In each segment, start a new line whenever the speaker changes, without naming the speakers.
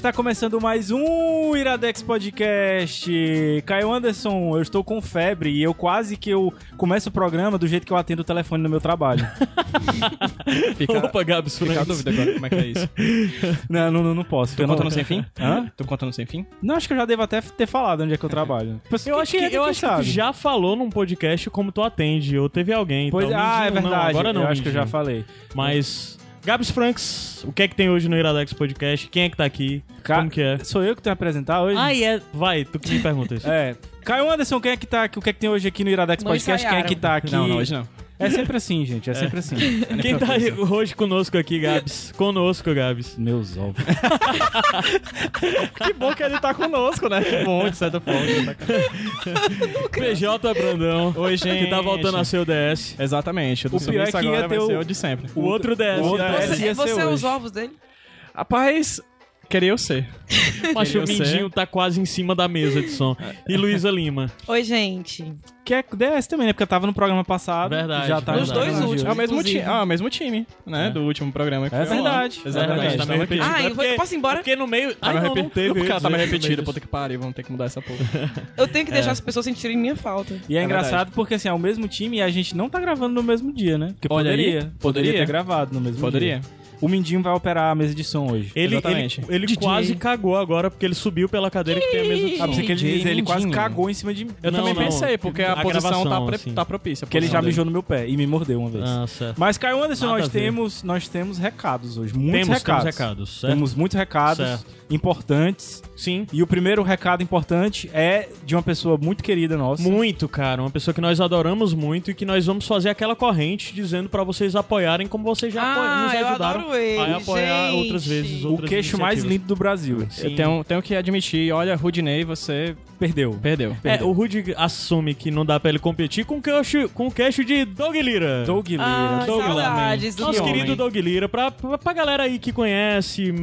Está começando mais um Iradex Podcast. Caio Anderson, eu estou com febre e eu quase que eu começo o programa do jeito que eu atendo o telefone no meu trabalho.
Fica,
Opa, Gabs
fica a dúvida agora, como é que é isso?
Não, não, não, não posso.
Tô
Eu não-
contando sem fim?
Hã?
Tô contando sem fim?
Não, acho que eu já devo até ter falado onde é que eu trabalho.
Eu acho que,
é
eu acho que
sabe?
tu já falou num podcast como tu atende, ou teve alguém.
Pois,
então,
ah, é
Mindinho não,
verdade.
agora não.
eu acho que eu já falei.
Mas, Gabs Franks, o que é que tem hoje no Iradex Podcast? Quem é que tá aqui?
Ca-
Como que é?
Sou eu que tenho a apresentar hoje?
Ah, é. Vai, tu que me pergunta isso.
É. Caio Anderson, quem é que tá aqui? O que é que tem hoje aqui no Iradex
Não
Podcast? Quem é que tá aqui?
Não, não, hoje não.
É sempre assim, gente. É sempre assim.
Quem tá aí hoje conosco aqui, Gabs? Conosco, Gabs.
Meus ovos.
Que bom que ele tá conosco, né? Que bom, de certa forma. tá
PJ Brandão.
Oi, gente.
Que tá voltando a ser o DS.
Exatamente. O, do
O pior é que ia ter o-
o de sempre.
O outro DS.
o outro? DS. ia
Você,
ser
você é
hoje.
os ovos dele?
Rapaz, queria eu ser.
Mas o. Mindinho tá quase em cima da mesa de som. E Luísa Lima.
Oi, gente.
Que é DS também, né? Porque eu tava no programa passado.
Verdade,
Já tá
verdade.
Os dois últimos.
É o mesmo, ti ah, o mesmo time, né?
É.
Do último programa. que
É verdade.
Exatamente.
Verdade, tá meio repetido.
Ah,
É
eu
porque-
posso ir embora?
é Porque no meio.
Tá meio
não, não.
Porque ela tá meio repetida, puta que pariu, vamos ter que mudar essa porra.
Eu tenho que deixar
É.
as pessoas sentirem minha falta.
E é,
É
engraçado
verdade.
porque assim, é o mesmo time e a gente não tá gravando no mesmo dia, né? Porque poderia, poderia.
Poderia.
ter gravado no mesmo
Poderia.
O Mindinho vai operar a mesa de som hoje.
Ele, ele,
Exatamente.
ele
DJ.
quase cagou agora porque ele subiu pela cadeira que tem a mesa de
Ah,
som.
pensei que ele dizer, ele quase cagou em cima de mim.
Eu
Não,
também
não.
pensei, porque a,
A
posição tá, pre-
assim.
tá propícia.
Porque ele já mijou no meu pé e me mordeu uma vez.
Ah, certo.
Mas, Caio Anderson,
Nada
nós temos, nós temos recados hoje. Muitos
Temos,
recados.
temos recados, certo?
Temos muitos recados
Certo.
Importantes.
Sim.
E o primeiro recado importante é de uma pessoa muito querida nossa.
Muito, cara. Uma pessoa que nós adoramos muito e que nós vamos fazer aquela corrente dizendo pra vocês apoiarem como vocês já
Ah,
nos
eu
ajudaram
adoro ele,
a apoiar
gente.
outras vezes.
o
outras
queixo mais lindo do Brasil.
Sim.
Eu tenho, tenho que admitir, olha, Rudinei, você
Perdeu.
perdeu.
É, o Rudy assume que não dá pra ele competir com o queixo, com o queixo de Doug Lira.
Doug Lira.
Ah,
Doug Lira.
saudades do
Nosso
homem.
querido Doug Lira, pra, pra, pra galera aí que conhece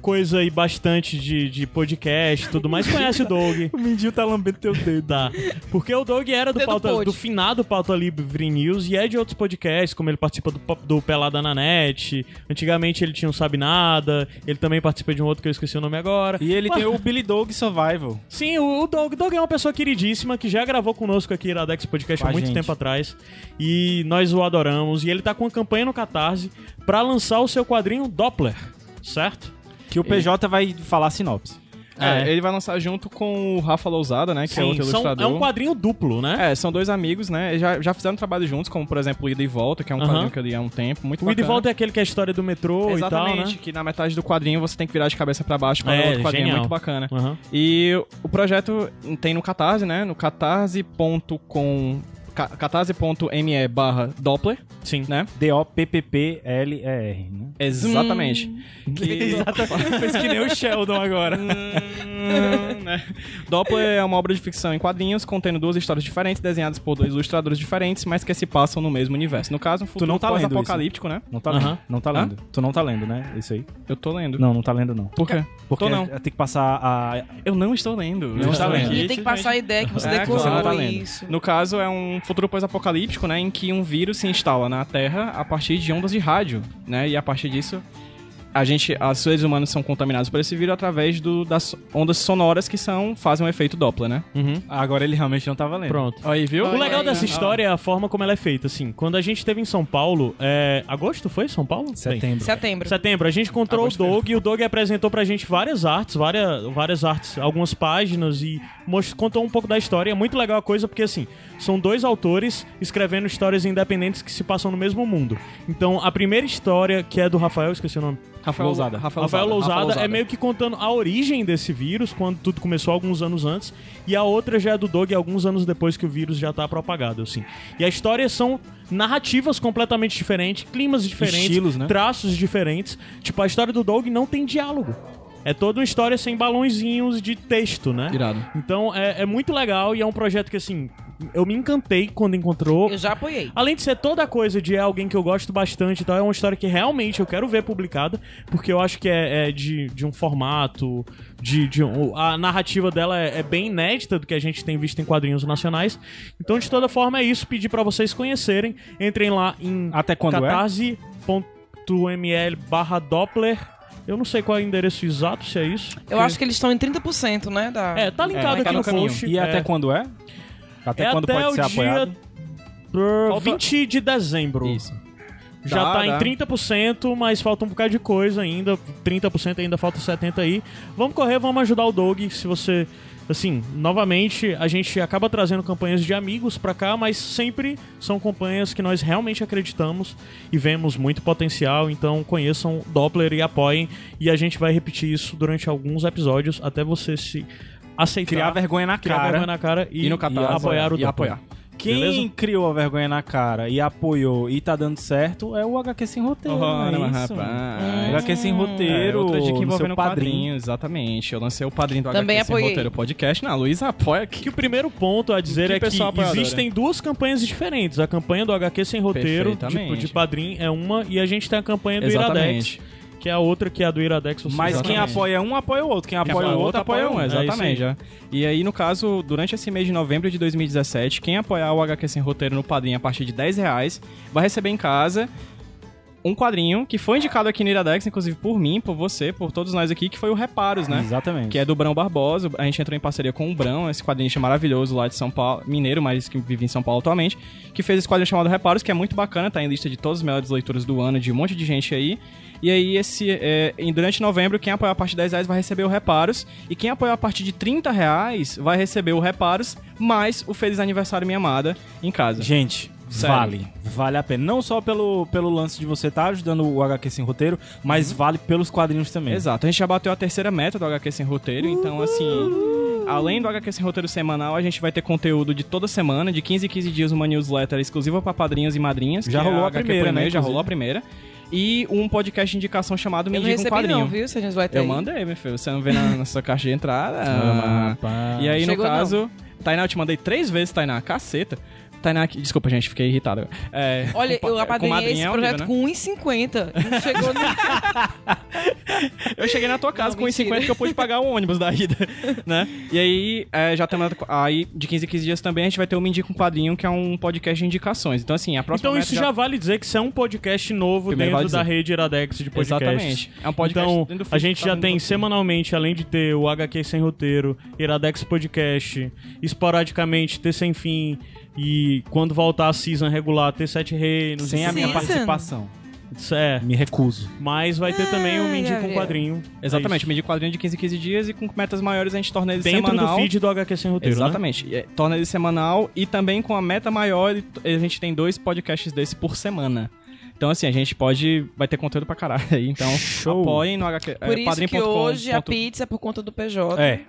coisa aí bastante de, de podcast e tudo mais, conhece o Doug.
O Mindinho tá lambendo teu dedo.
Dá. Porque o Doug era do,
Dedo
pauta, do finado Pauta Livre News e é de outros podcasts, como ele participa do, do Pelada na Net. Antigamente ele tinha um Sabe Nada. Ele também participa de um outro que eu esqueci o nome agora.
E ele tem o Billy Dog Survival.
Sim, o o Doug, Doug é uma pessoa queridíssima que já gravou conosco aqui Iradex Podcast
Com
há muito
gente.
tempo atrás. E nós o adoramos. E ele tá com uma campanha no Catarse pra lançar o seu quadrinho Doppler, certo?
Que o PJ vai falar sinopse.
É,
É.
ele vai lançar junto com o Rafa Lousada, né? Que é outro
são-
ilustrador.
é um quadrinho duplo, né?
É, são dois amigos, né? Eles Já, já fizeram trabalho juntos, como por exemplo o Ida e Volta, que é um
Aham.
quadrinho que eu li há um tempo, muito
O Ida e. Volta é aquele que é a história do metrô e tal,
Exatamente,
né?
que na metade do quadrinho você tem que virar de cabeça pra baixo para
É,
o outro quadrinho,
genial.
muito bacana.
Aham.
E o projeto tem no Catarse, né? No catarse.com ca- catarse.me barra Doppler,
Sim.
né?
D-O-P-P-P-L-E-R, né?
Exatamente. Que...
Exatamente. Fez que nem o Sheldon agora.
Hum, né? Doppler é uma obra de ficção em quadrinhos contendo duas histórias diferentes, desenhadas por dois ilustradores diferentes, mas que se passam no mesmo universo. No caso, um futuro
não tá lendo
pós-apocalíptico, né?
Não tá lendo. Não tá
Hã?
lendo. Tu não tá lendo, né? Isso aí.
Eu tô lendo.
Não, não tá lendo, não.
Por quê?
Porque
Tô não.
tem que passar a...
Eu não estou lendo.
Não está lendo.
aqui,
Ele tem que passar a ideia que você
É,
decorou
você não
tá lendo.
isso.
No caso, é um futuro pós-apocalíptico, né, em que um vírus se instala na Terra a partir de ondas de rádio, né, e a partir disso a gente, os seres humanos são contaminados por esse vírus através do- das ondas sonoras que são fazem um efeito Doppler, né?
Uhum.
Agora ele realmente não tava lendo.
Pronto.
Aí, viu?
O legal
aí,
dessa história é a forma como ela é feita, assim. Quando a gente esteve em São Paulo, é... agosto foi São Paulo? Bem,
Setembro.
Setembro.
Setembro, a gente encontrou
Agosto
o Doug e o Doug apresentou pra gente várias artes, várias, várias artes, algumas páginas e most- contou um pouco da história. É muito legal a coisa porque, assim, são dois autores escrevendo histórias independentes que se passam no mesmo mundo. Então, a primeira história, que é do Rafael, esqueci o nome.
Rafael
Lousada.
Rafael,
Rafael Lousada, é meio que contando a origem desse vírus, quando tudo começou alguns anos antes, e a outra já é do Doug alguns anos depois que o vírus já tá propagado, assim. E a história são narrativas completamente diferentes, climas diferentes,
Estilos, né?
traços diferentes. Tipo, a história do Doug não tem diálogo. É toda uma história sem balãozinhos de texto, né?
Irado.
Então é, é muito legal e é um projeto que, assim, eu me encantei quando encontrou.
Eu já apoiei.
Além de ser toda a coisa de é alguém que eu gosto bastante e tal, é uma história que realmente eu quero ver publicada, porque eu acho que é, é de, de um formato, de, de um- a narrativa dela é, é bem inédita do que a gente tem visto em quadrinhos nacionais. Então, de toda forma, é isso. Pedir pra vocês conhecerem. Entrem lá em
Até quando é?
catarse.ml barra Doppler. Eu não sei qual é o endereço exato, se é isso.
Eu acho que eles estão em 30%, né? Da...
É, tá linkado
É,
aqui
tá
no
no
post.
E até
é,
quando é? Até
é
quando
até
pode ser
dia
apoiado?
Falta-
20 de dezembro.
Isso.
Já
Dá,
tá
dá.
em 30%, mas falta um bocado de coisa ainda. 30% ainda falta 70% aí. Vamos correr, vamos ajudar o Doug. Se você. Assim, novamente, a gente acaba trazendo campanhas de amigos pra cá, mas sempre são campanhas que nós realmente acreditamos e vemos muito potencial. Então conheçam Doppler e apoiem. E a gente vai repetir isso durante alguns episódios até você se aceitar.
Criar vergonha na
criar
cara.
vergonha na cara e,
E no Catarse,
apoiar o
e apoiar.
Quem
Beleza?
criou a vergonha na cara e apoiou e tá dando certo é o HQ Sem Roteiro.
Ora,
é
mas
isso.
rapaz.
HQ Sem Roteiro.
É, outra dica
no
envolvendo
seu
quadrinho, exatamente. Eu lancei o padrinho do
Também
HQ Sem
apoiei.
Roteiro Podcast. Na Luísa apoia
Que
aqui.
o primeiro ponto a dizer
Que
é que
apoiadora.
existem duas campanhas diferentes. A campanha do HQ Sem Roteiro, tipo,
Perfeitamente.
de padrinho, é uma, e a gente tem a campanha do
Exatamente.
Iradex, que é a outra, que é a do Iradex.
Mas
sabe.
quem
Exatamente.
apoia um, apoia o outro. Quem
Quem
apoia o outro, apoia um.
É
exatamente. já. E aí, no caso, durante esse mês de novembro de 2017, quem apoiar o HQ Sem Roteiro no padrinho a partir de 10 reais vai receber em casa um quadrinho que foi indicado aqui no Iradex, inclusive por mim, por você, por todos nós aqui, que foi o Reparos, né?
Exatamente.
Que é do Brão Barbosa. A gente entrou em parceria com o Brão, esse quadrinho maravilhoso lá de São Paulo, mineiro, mas que vive em São Paulo atualmente, que fez esse quadrinho chamado Reparos, que é muito bacana, tá em lista de todas as melhores leituras do ano, de um monte de gente aí. E aí, esse, é, em- durante novembro, quem apoiar a partir de 10 reais vai receber o Reparos, e quem apoiar a partir de 30 reais vai receber o Reparos, mais o Feliz Aniversário Minha Amada em casa.
Gente,
Sério.
vale. Vale a pena. Não só pelo, pelo lance de você estar ajudando o HQ Sem Roteiro, mas vale pelos quadrinhos também.
Exato, a gente já bateu a terceira meta do HQ Sem Roteiro, então assim, além do HQ Sem Roteiro semanal, a gente vai ter conteúdo de toda semana, de 15 em 15 dias, uma newsletter exclusiva para padrinhos e madrinhas.
Já
que é
rolou a
HQ
primeira,
e-mail,
né,
Já
inclusive.
rolou a primeira. E um podcast de indicação chamado Me
Eu não
Indica um Quadrinho.
não, viu? Essa newsletter
Eu
aí.
mandei, meu filho. Você não vê na, na sua caixa de entrada.
Ah,
e aí,
Chegou
no caso, Tainá, eu te mandei três vezes, Tainá, caceta. Tainá, desculpa, gente, fiquei irritado. agora. É,
Olha,
com-
eu
com
apadrinhei esse
é
projeto
horrível, né?
com 1,50. Não chegou nem...
Eu cheguei na tua casa
Não,
com os 50
mentira.
que eu pude pagar o ônibus da ida, né? E aí, é, já temos aí de 15 em 15 dias também a gente vai ter o Me Indica um Quadrinho, que é um podcast de indicações. Então assim, a próxima
Então isso já... vale dizer que isso é um podcast novo
Primeiro
dentro
vale
da rede Iradex de podcasts.
Exatamente. É um podcast
Então,
dentro do feed
a gente
tá
já tem semanalmente, além de ter o HQ Sem Roteiro, Iradex Podcast, esporadicamente ter Sem Fim e quando voltar a season regular ter Sete Reinos.
Sem a minha
Season.
participação.
Isso É,
Me recuso.
mas vai ter também o
Ai,
Mindy com quadrinho.
Exatamente,
É
um Quadrinho de 15 em 15 dias e com metas maiores a gente torna ele
Dentro
semanal.
do feed do HQ Sem Roteiro, né?
Exatamente. E, é, Torna ele semanal e também com a meta maior, a gente tem dois podcasts desse por semana. Então, assim, a gente pode. Vai ter conteúdo pra caralho aí. Então,
Show.
apoiem no HQ.
Por
é,
isso que hoje a
ponto-
pizza é por conta do PJ.
É.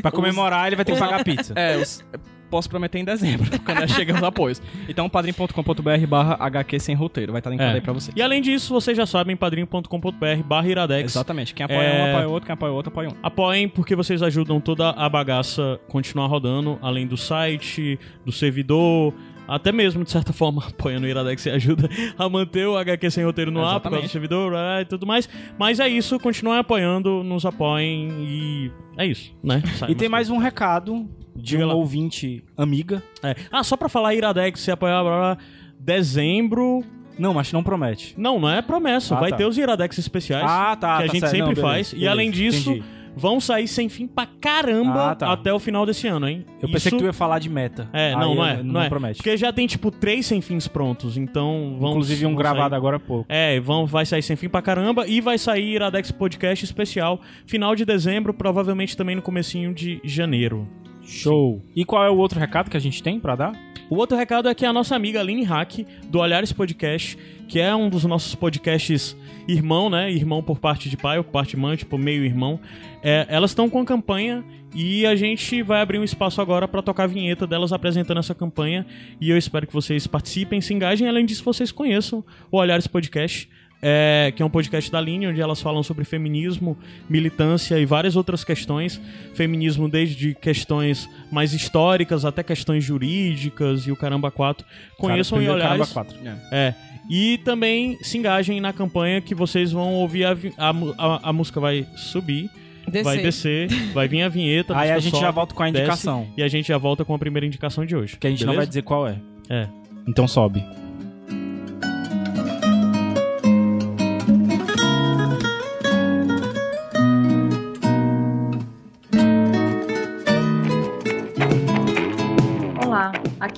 Pra comemorar, ele vai ter que pagar pizza.
É, os- posso prometer em dezembro, quando chega os apoios. Então, padrim.com.br barra HQ sem roteiro. Vai estar linkado
É.
aí pra você.
E além disso, vocês já sabem, padrinho.com.br barra Iradex.
Exatamente. Quem apoia
É.
um, apoia outro. Quem apoia outro, apoia um.
Apoiem porque vocês ajudam toda a bagaça continuar rodando, além do site, do servidor, até mesmo, de certa forma, apoiando o Iradex você ajuda a manter o HQ sem roteiro no ar por causa do
Exatamente.
servidor ah, e tudo mais. Mas é isso, continuem apoiando, nos apoiem e é isso, né?
E tem mais um recado de
Diga
um
lá.
ouvinte amiga.
É. Ah, só pra falar Iradex, se apoiar, blá, blá, dezembro...
Não, mas não promete.
Não, não é promessa,
Ah,
vai
tá.
ter os Iradex especiais.
Ah, tá.
que a
tá
gente
certo.
sempre
Não, beleza,
faz. E
beleza,
além disso,
entendi.
vão sair sem fim pra caramba
Ah, tá.
até o final desse ano, hein?
Eu pensei
Isso-
que tu ia falar de meta.
É,
Aí
não, não
eu-
é. Não, é.
promete.
Porque já tem, tipo, três sem fins prontos, então vão.
Inclusive um
vão
gravado
sair-
agora há pouco.
É, vão, vai sair sem fim pra caramba e vai sair Iradex Podcast especial final de dezembro, provavelmente também no comecinho de janeiro.
Show. E qual é o outro recado que a gente tem pra dar?
O outro recado é que a nossa amiga Aline Hack, do Olhares Podcast, que é um dos nossos podcasts irmão, né? Irmão por parte de pai ou por parte de mãe, tipo meio irmão. É, elas estão com a campanha e a gente vai abrir um espaço agora para tocar a vinheta delas apresentando essa campanha. E eu espero que vocês participem, se engajem. Além disso, vocês conheçam o Olhares Podcast. É, que é um podcast da Linha, onde elas falam sobre feminismo, militância e várias outras questões. Feminismo desde questões mais históricas até questões jurídicas e o caramba quatro. Conheçam
Cara,
e.
Caramba 4.
É. E também se engajem na campanha que vocês vão ouvir a, a, a- a música vai subir,
Descer.
vai descer, vai vir a vinheta.
Aí a gente
sobe,
já volta com a
desce,
indicação.
e a gente já volta com a primeira indicação de hoje.
Que a gente não vai
beleza?
dizer qual é.
É.
Então sobe.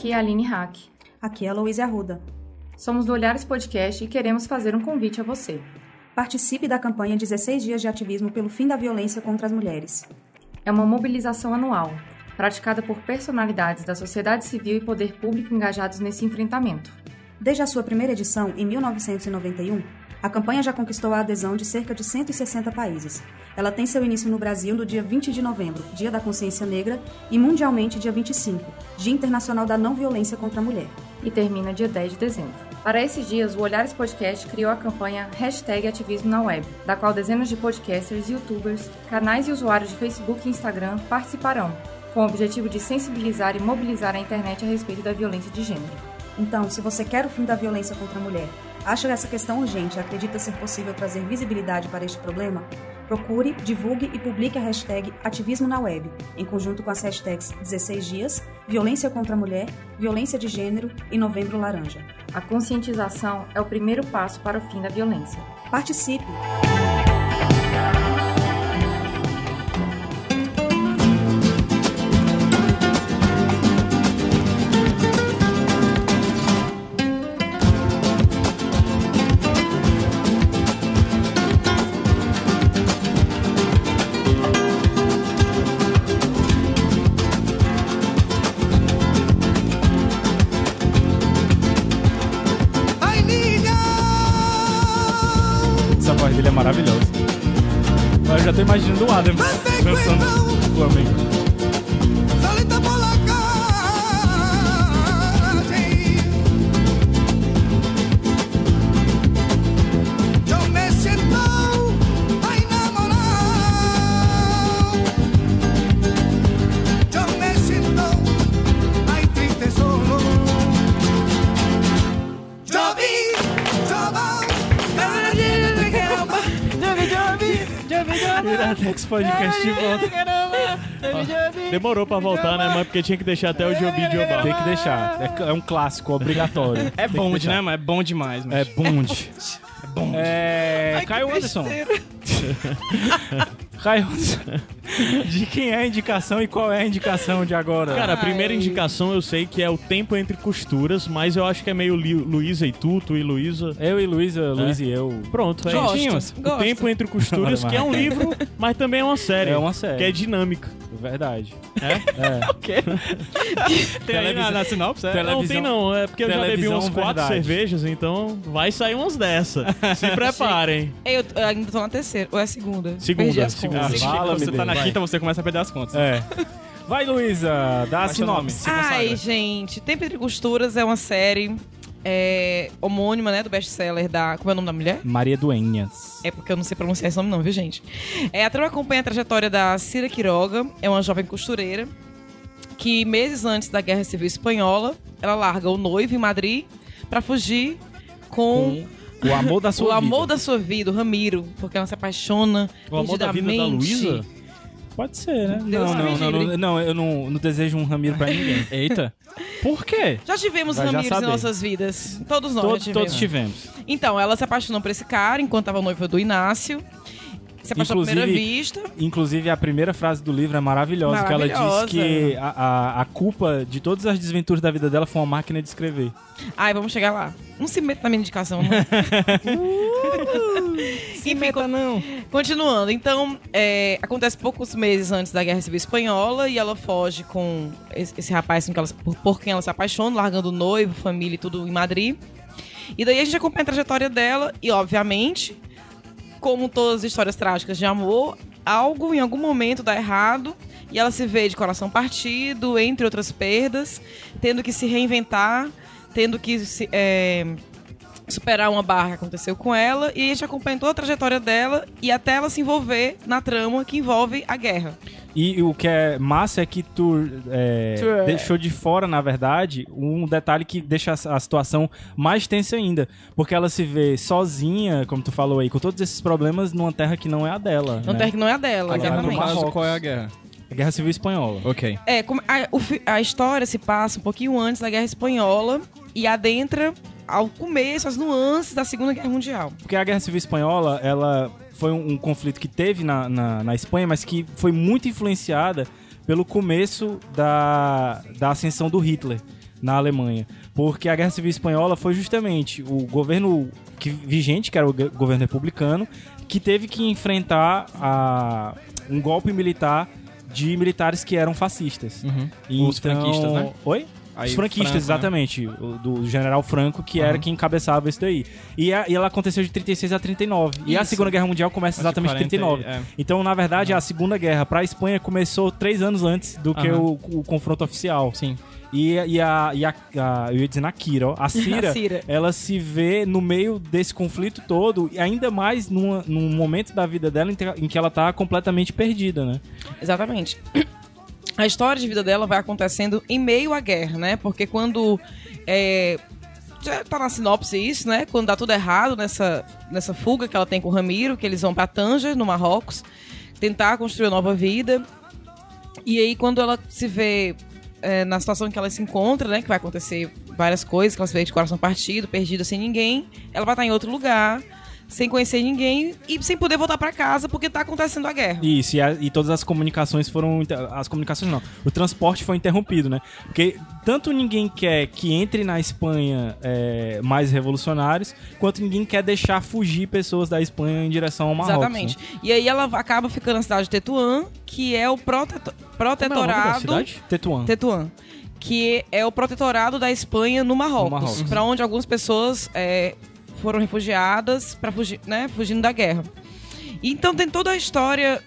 Aqui é a Aline Hack.
Aqui é a Luísa Arruda.
Somos do Olhares Podcast e queremos fazer um convite a você.
Participe da campanha 16 Dias de Ativismo pelo Fim da Violência contra as Mulheres.
É uma mobilização anual, praticada por personalidades da sociedade civil e poder público engajados nesse enfrentamento.
Desde a sua primeira edição, em 1991, a campanha já conquistou a adesão de cerca de 160 países. Ela tem seu início no Brasil no dia 20 de novembro, Dia da Consciência Negra, e mundialmente dia 25, Dia Internacional da Não Violência contra a Mulher.
E termina dia 10 de dezembro. Para esses dias, o Olhares Podcast criou a campanha Hashtag Ativismo na Web, da qual dezenas de podcasters, youtubers, canais e usuários de Facebook e Instagram participarão, com o objetivo de sensibilizar e mobilizar a internet a respeito da violência de gênero.
Então, se você quer o fim da violência contra a mulher, acha essa questão urgente e acredita ser possível trazer visibilidade para este problema, procure, divulgue e publique a hashtag Ativismo na Web, em conjunto com as hashtags 16 Dias, Violência contra a Mulher, Violência de Gênero e Novembro Laranja.
A conscientização é o primeiro passo para o fim da violência.
Participe!
Imaginando o Adam dançando Flamengo. Podcast de volta.
Demorou pra voltar, né? Mas porque tinha que deixar até o Jobi Jobá.
Tem que deixar. É, é um clássico, obrigatório.
É bonde, né, mas é bom demais, mas...
É bonde. É bonde. É. Caio Anderson. Caio Anderson. De quem é a indicação e qual é a indicação de agora?
Cara, a primeira indicação eu sei que é o tempo entre costuras, mas eu acho que é meio Luísa e tu, tu e Luísa.
eu e Luísa, Luiz e eu.
Pronto, é
Gosto,
isso. O
gosto.
Tempo entre costuras, que é um livro, mas também é uma série.
É uma série.
Que é dinâmica.
Verdade.
É?
É.
Tem aí na, na sinopse, é?
Não tem não, é porque eu já bebi
televisão
uns quatro
verdade.
cervejas, então vai sair umas dessa. Se preparem.
Eu eu ainda tô na terceira, ou é a segunda?
Segunda,
Perdi as
segunda.
contas.
Ah, Fala,
você tá na
vai.
quinta, você começa a perder as contas.
É. Vai, Luísa, dá a
seu nome?
sinopse.
Ai, gente, Tempo Entre Costuras é uma série é, homônima, né, do best-seller da... Como é o nome da mulher?
Maria Duenhas.
É porque eu não sei pronunciar esse nome não, viu, gente? É, a trama acompanha a trajetória da Cira Quiroga, é uma jovem costureira, que meses antes da Guerra Civil Espanhola, ela larga o noivo em Madrid pra fugir com...
Com o amor da sua
o
vida.
amor da sua vida, o Ramiro, porque ela se apaixona
O amor da vida da. Luísa?
Pode ser, né?
Deus
não, não, não, não, não, eu não, não desejo um Ramiro pra ninguém.
Eita. Por quê?
Já tivemos
Vai
Ramiros em nossas vidas. Todos nós tivemos.
todos tivemos.
Então, ela se apaixonou por esse cara enquanto estava noiva do Inácio. Se apaixonou à primeira vista.
Inclusive, a primeira frase do livro é maravilhosa, que ela diz
Maravilhosa.
que a, a, a culpa de todas as desventuras da vida dela foi uma máquina de escrever.
Ai, vamos chegar lá. Não se meta na minha indicação, não. se meta, não. Continuando, então, é, acontece poucos meses antes da Guerra Civil Espanhola e ela foge com esse, esse rapaz com que ela- por, por quem ela se apaixona, largando o noivo, família e tudo em Madrid. E daí a gente acompanha a trajetória dela e, obviamente, como todas as histórias trágicas de amor, algo em algum momento dá errado e ela se vê de coração partido, entre outras perdas, tendo que se reinventar, tendo que se, é, superar uma barra que aconteceu com ela e a gente acompanha toda a trajetória dela e até ela se envolver na trama que envolve a guerra.
E o que é massa é que tu é,
Tu é.
deixou de fora, na verdade, um detalhe que deixa a a situação mais tensa ainda. Porque ela se vê sozinha, como tu falou aí, com todos esses problemas numa terra que não é a dela.
Não
né?
terra que não é a dela,
A guerra do
exatamente.
Caso, qual é a guerra?
A Guerra Civil Espanhola.
Ok.
É, como- a, a história se passa um pouquinho antes da Guerra Espanhola e adentra ao começo, as nuances da Segunda Guerra Mundial.
Porque a Guerra Civil Espanhola, ela foi um, um conflito que teve na, na, na Espanha, mas que foi muito influenciada pelo começo da, da ascensão do Hitler na Alemanha. Porque a Guerra Civil Espanhola foi justamente o governo que, vigente, que era o go- governo republicano, que teve que enfrentar a, um golpe militar de militares que eram fascistas.
Uhum. Os franquistas, né?
Oi?
Aí
Os franquistas,
Franco, né?
exatamente. O, do general Franco, que era
Uhum.
quem encabeçava isso daí. E, a- e ela aconteceu de 36 a 39. E a
Isso.
Segunda Guerra Mundial começa
Acho
exatamente em
40
39.
é.
Então, na verdade, a Segunda Guerra para a Espanha começou três anos antes do que o, o confronto oficial.
Sim.
E, e, a, e a, a- Eu ia dizer na Kira, ó. A Cira,
A Cira.
ela se vê no meio desse conflito todo, e ainda mais numa- num momento da vida dela em, te- em que ela tá completamente perdida, né?
Exatamente. A história de vida dela vai acontecendo em meio à guerra, né? Porque quando. É, já tá na sinopse isso, né? Quando dá tudo errado nessa, nessa fuga que ela tem com o Ramiro, que eles vão pra Tanger, no Marrocos, tentar construir uma nova vida. E aí, quando ela se vê é, na situação que ela se encontra, né? Que vai acontecer várias coisas, que ela se vê de coração partido, perdida, sem ninguém. Ela vai estar em outro lugar, sem conhecer ninguém e sem poder voltar pra casa porque tá acontecendo a guerra.
Isso, e, a- e todas as comunicações foram. As comunicações não. O transporte foi interrompido, né? Porque tanto ninguém quer que entre na Espanha é, mais revolucionários, quanto ninguém quer deixar fugir pessoas da Espanha em direção ao Marrocos.
Exatamente.
né?
E aí ela acaba ficando na cidade de Tetuan, que é o proteto-
Como é o
protetorado.
cidade?
Tetuan.
Tetuan. Que é o protetorado da Espanha no Marrocos.
No Marrocos.
Pra onde algumas pessoas é, foram refugiadas para fugir, né, fugindo da guerra. Então tem toda a história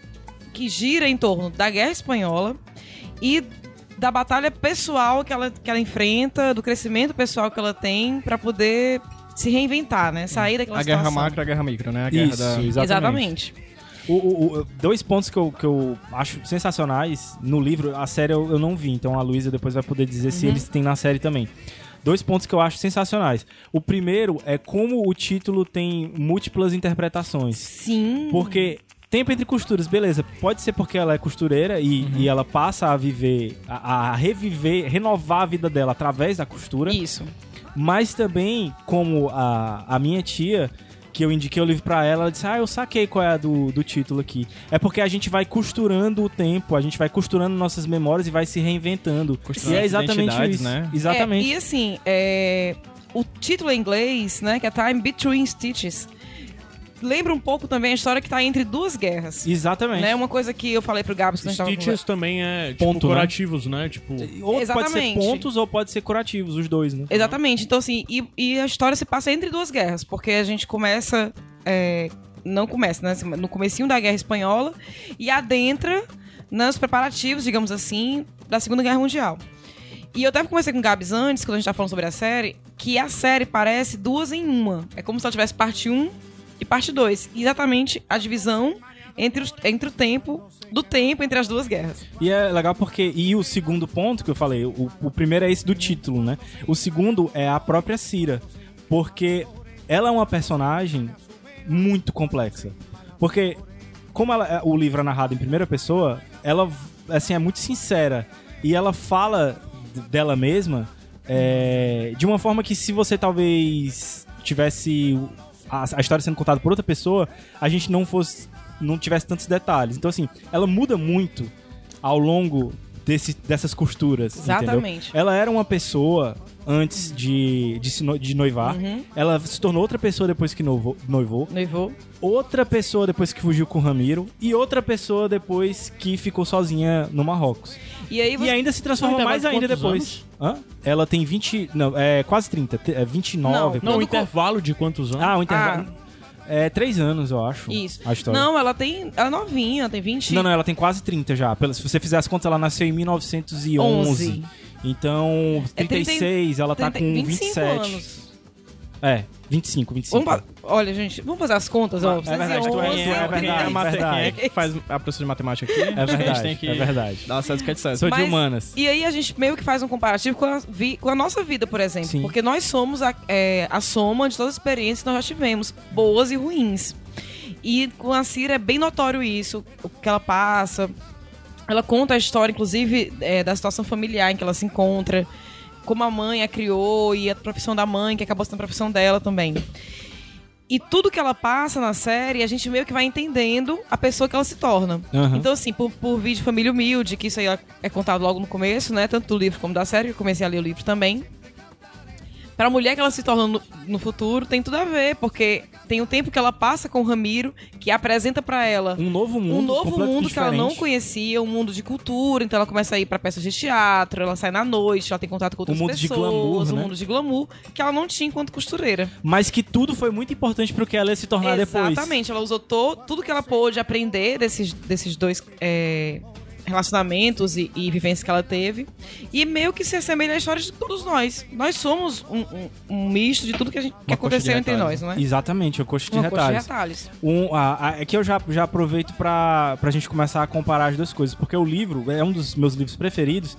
que gira em torno da guerra espanhola e da batalha pessoal que ela, que ela enfrenta, do crescimento pessoal que ela tem pra poder se reinventar, né? Sair daquela
A guerra
situação.
macro e a guerra micro, né? A guerra
Isso,
da...
exatamente.
Exatamente.
O- o- o- dois pontos que eu, que eu acho sensacionais no livro, a série eu, eu não vi, então a Luísa depois vai poder dizer se eles têm na série também. Dois pontos que eu acho sensacionais. O primeiro é como o título tem múltiplas interpretações.
Sim.
Porque tempo entre costuras, beleza. Pode ser porque ela é costureira e, e ela passa a viver, a, a reviver, renovar a vida dela através da costura.
Isso.
Mas também, como a, a minha tia, que eu indiquei o livro pra ela, ela disse: Ah, eu saquei qual é a do, do título aqui. É porque a gente vai costurando o tempo, a gente vai costurando nossas memórias e vai se reinventando.
Costurando
e é exatamente isso.
né?
Exatamente.
É, e assim, é, o título em inglês, né, que é Time Between Stitches, lembra um pouco também a história que tá entre duas guerras.
Exatamente.
Né? Uma coisa que eu falei pro Gabs quando a gente tava
Stitches também é tipo,
Ponto, né?
curativos, né? Tipo,
Ou pode ser pontos ou pode ser curativos, os dois, né?
Exatamente. Então, assim, e, e a história se passa entre duas guerras, porque a gente começa. é, não começa, né? No comecinho da Guerra Espanhola e adentra nos preparativos, digamos assim, da Segunda Guerra Mundial. E eu até conversei com o Gabs antes, quando a gente tava falando sobre a série, que a série parece duas em uma. É como se ela tivesse parte 1 e parte 2. Exatamente a divisão entre, os, entre o tempo, do tempo entre as duas guerras.
E é legal porque. E o segundo ponto que eu falei, o, o primeiro é esse do título, né? O segundo é a própria Cira. Porque ela é uma personagem muito complexa. Porque, como ela, é- o livro é narrado em primeira pessoa, ela assim, é muito sincera. E ela fala dela mesma é, de uma forma que se você talvez tivesse a, a história sendo contada por outra pessoa, a gente não fosse não tivesse tantos detalhes. Então, assim, ela muda muito ao longo desse, dessas costuras. entendeu?
Exatamente.
Ela era uma pessoa antes de, de, se no- de noivar.
Uhum.
Ela se tornou outra pessoa depois que noivou, noivou.
Noivou.
Outra pessoa depois que fugiu com o Ramiro. E outra pessoa depois que ficou sozinha no Marrocos.
E aí você.
E ainda se transforma mais ainda depois. Hã? Ela tem 20. Não, é quase 30. te- É 29.
Não,
Não, o intervalo de quantos anos?
Ah, o intervalo. É três anos, eu acho.
Isso.
A história.
Não, ela tem. Ela é novinha, tem 20.
Não, não, ela tem quase 30 já. Se você fizer as contas, ela nasceu em 1911.
11.
Então,
É 30
36, ela tá
30
com
25
27.
anos.
É, 25, 25.
Vamos Olha, gente, vamos fazer as contas, ó.
É verdade, tu é-
11,
é
é,
verdade, verdade.
quem é que faz a professora de matemática aqui?
É
A gente
verdade,
tem que
é verdade.
que é de.
Sou de humanas.
E aí a gente meio que faz um comparativo com a, vi- com a nossa vida, por exemplo.
Sim.
Porque nós somos a, é, a soma de todas as experiências que nós já tivemos, boas e ruins. E com a Cira é bem notório isso, o que ela passa. Ela conta a história, inclusive, é, da situação familiar em que ela se encontra, como a mãe a criou e a profissão da mãe, que acabou sendo a profissão dela também. E tudo que ela passa na série, a gente meio que vai entendendo a pessoa que ela se torna.
Aham.
Então, assim, por, por de família humilde, que isso aí é contado logo no começo, né? Tanto do livro como da série, eu comecei a ler o livro também. Pra mulher que ela se torna no, no futuro, tem tudo a ver, porque tem o tempo que ela passa com o Ramiro, que apresenta pra ela
Um novo mundo.
um novo mundo que ela não
diferente.
conhecia, um mundo de cultura, então ela começa a ir pra peças de teatro, ela sai na noite, ela tem contato com outras
mundo de
pessoas,
glamour,
um
né?
mundo de glamour, que ela não tinha enquanto costureira.
Mas que tudo foi muito importante pro que ela ia se tornar depois.
Exatamente, ela usou to- tudo que ela pôde aprender desses, desses dois é, relacionamentos e, e vivências que ela teve. E meio que se assemelha à história de todos nós. Nós somos um, um- um misto de tudo que, a gente, que
Uma
aconteceu entre
retalhos.
nós, não é?
Exatamente, o coxa de
Uma coxa de
retalhos.
retalhos.
Um, a, a, aqui eu já, já aproveito pra, pra gente começar a comparar as duas coisas, porque o livro é um dos meus livros preferidos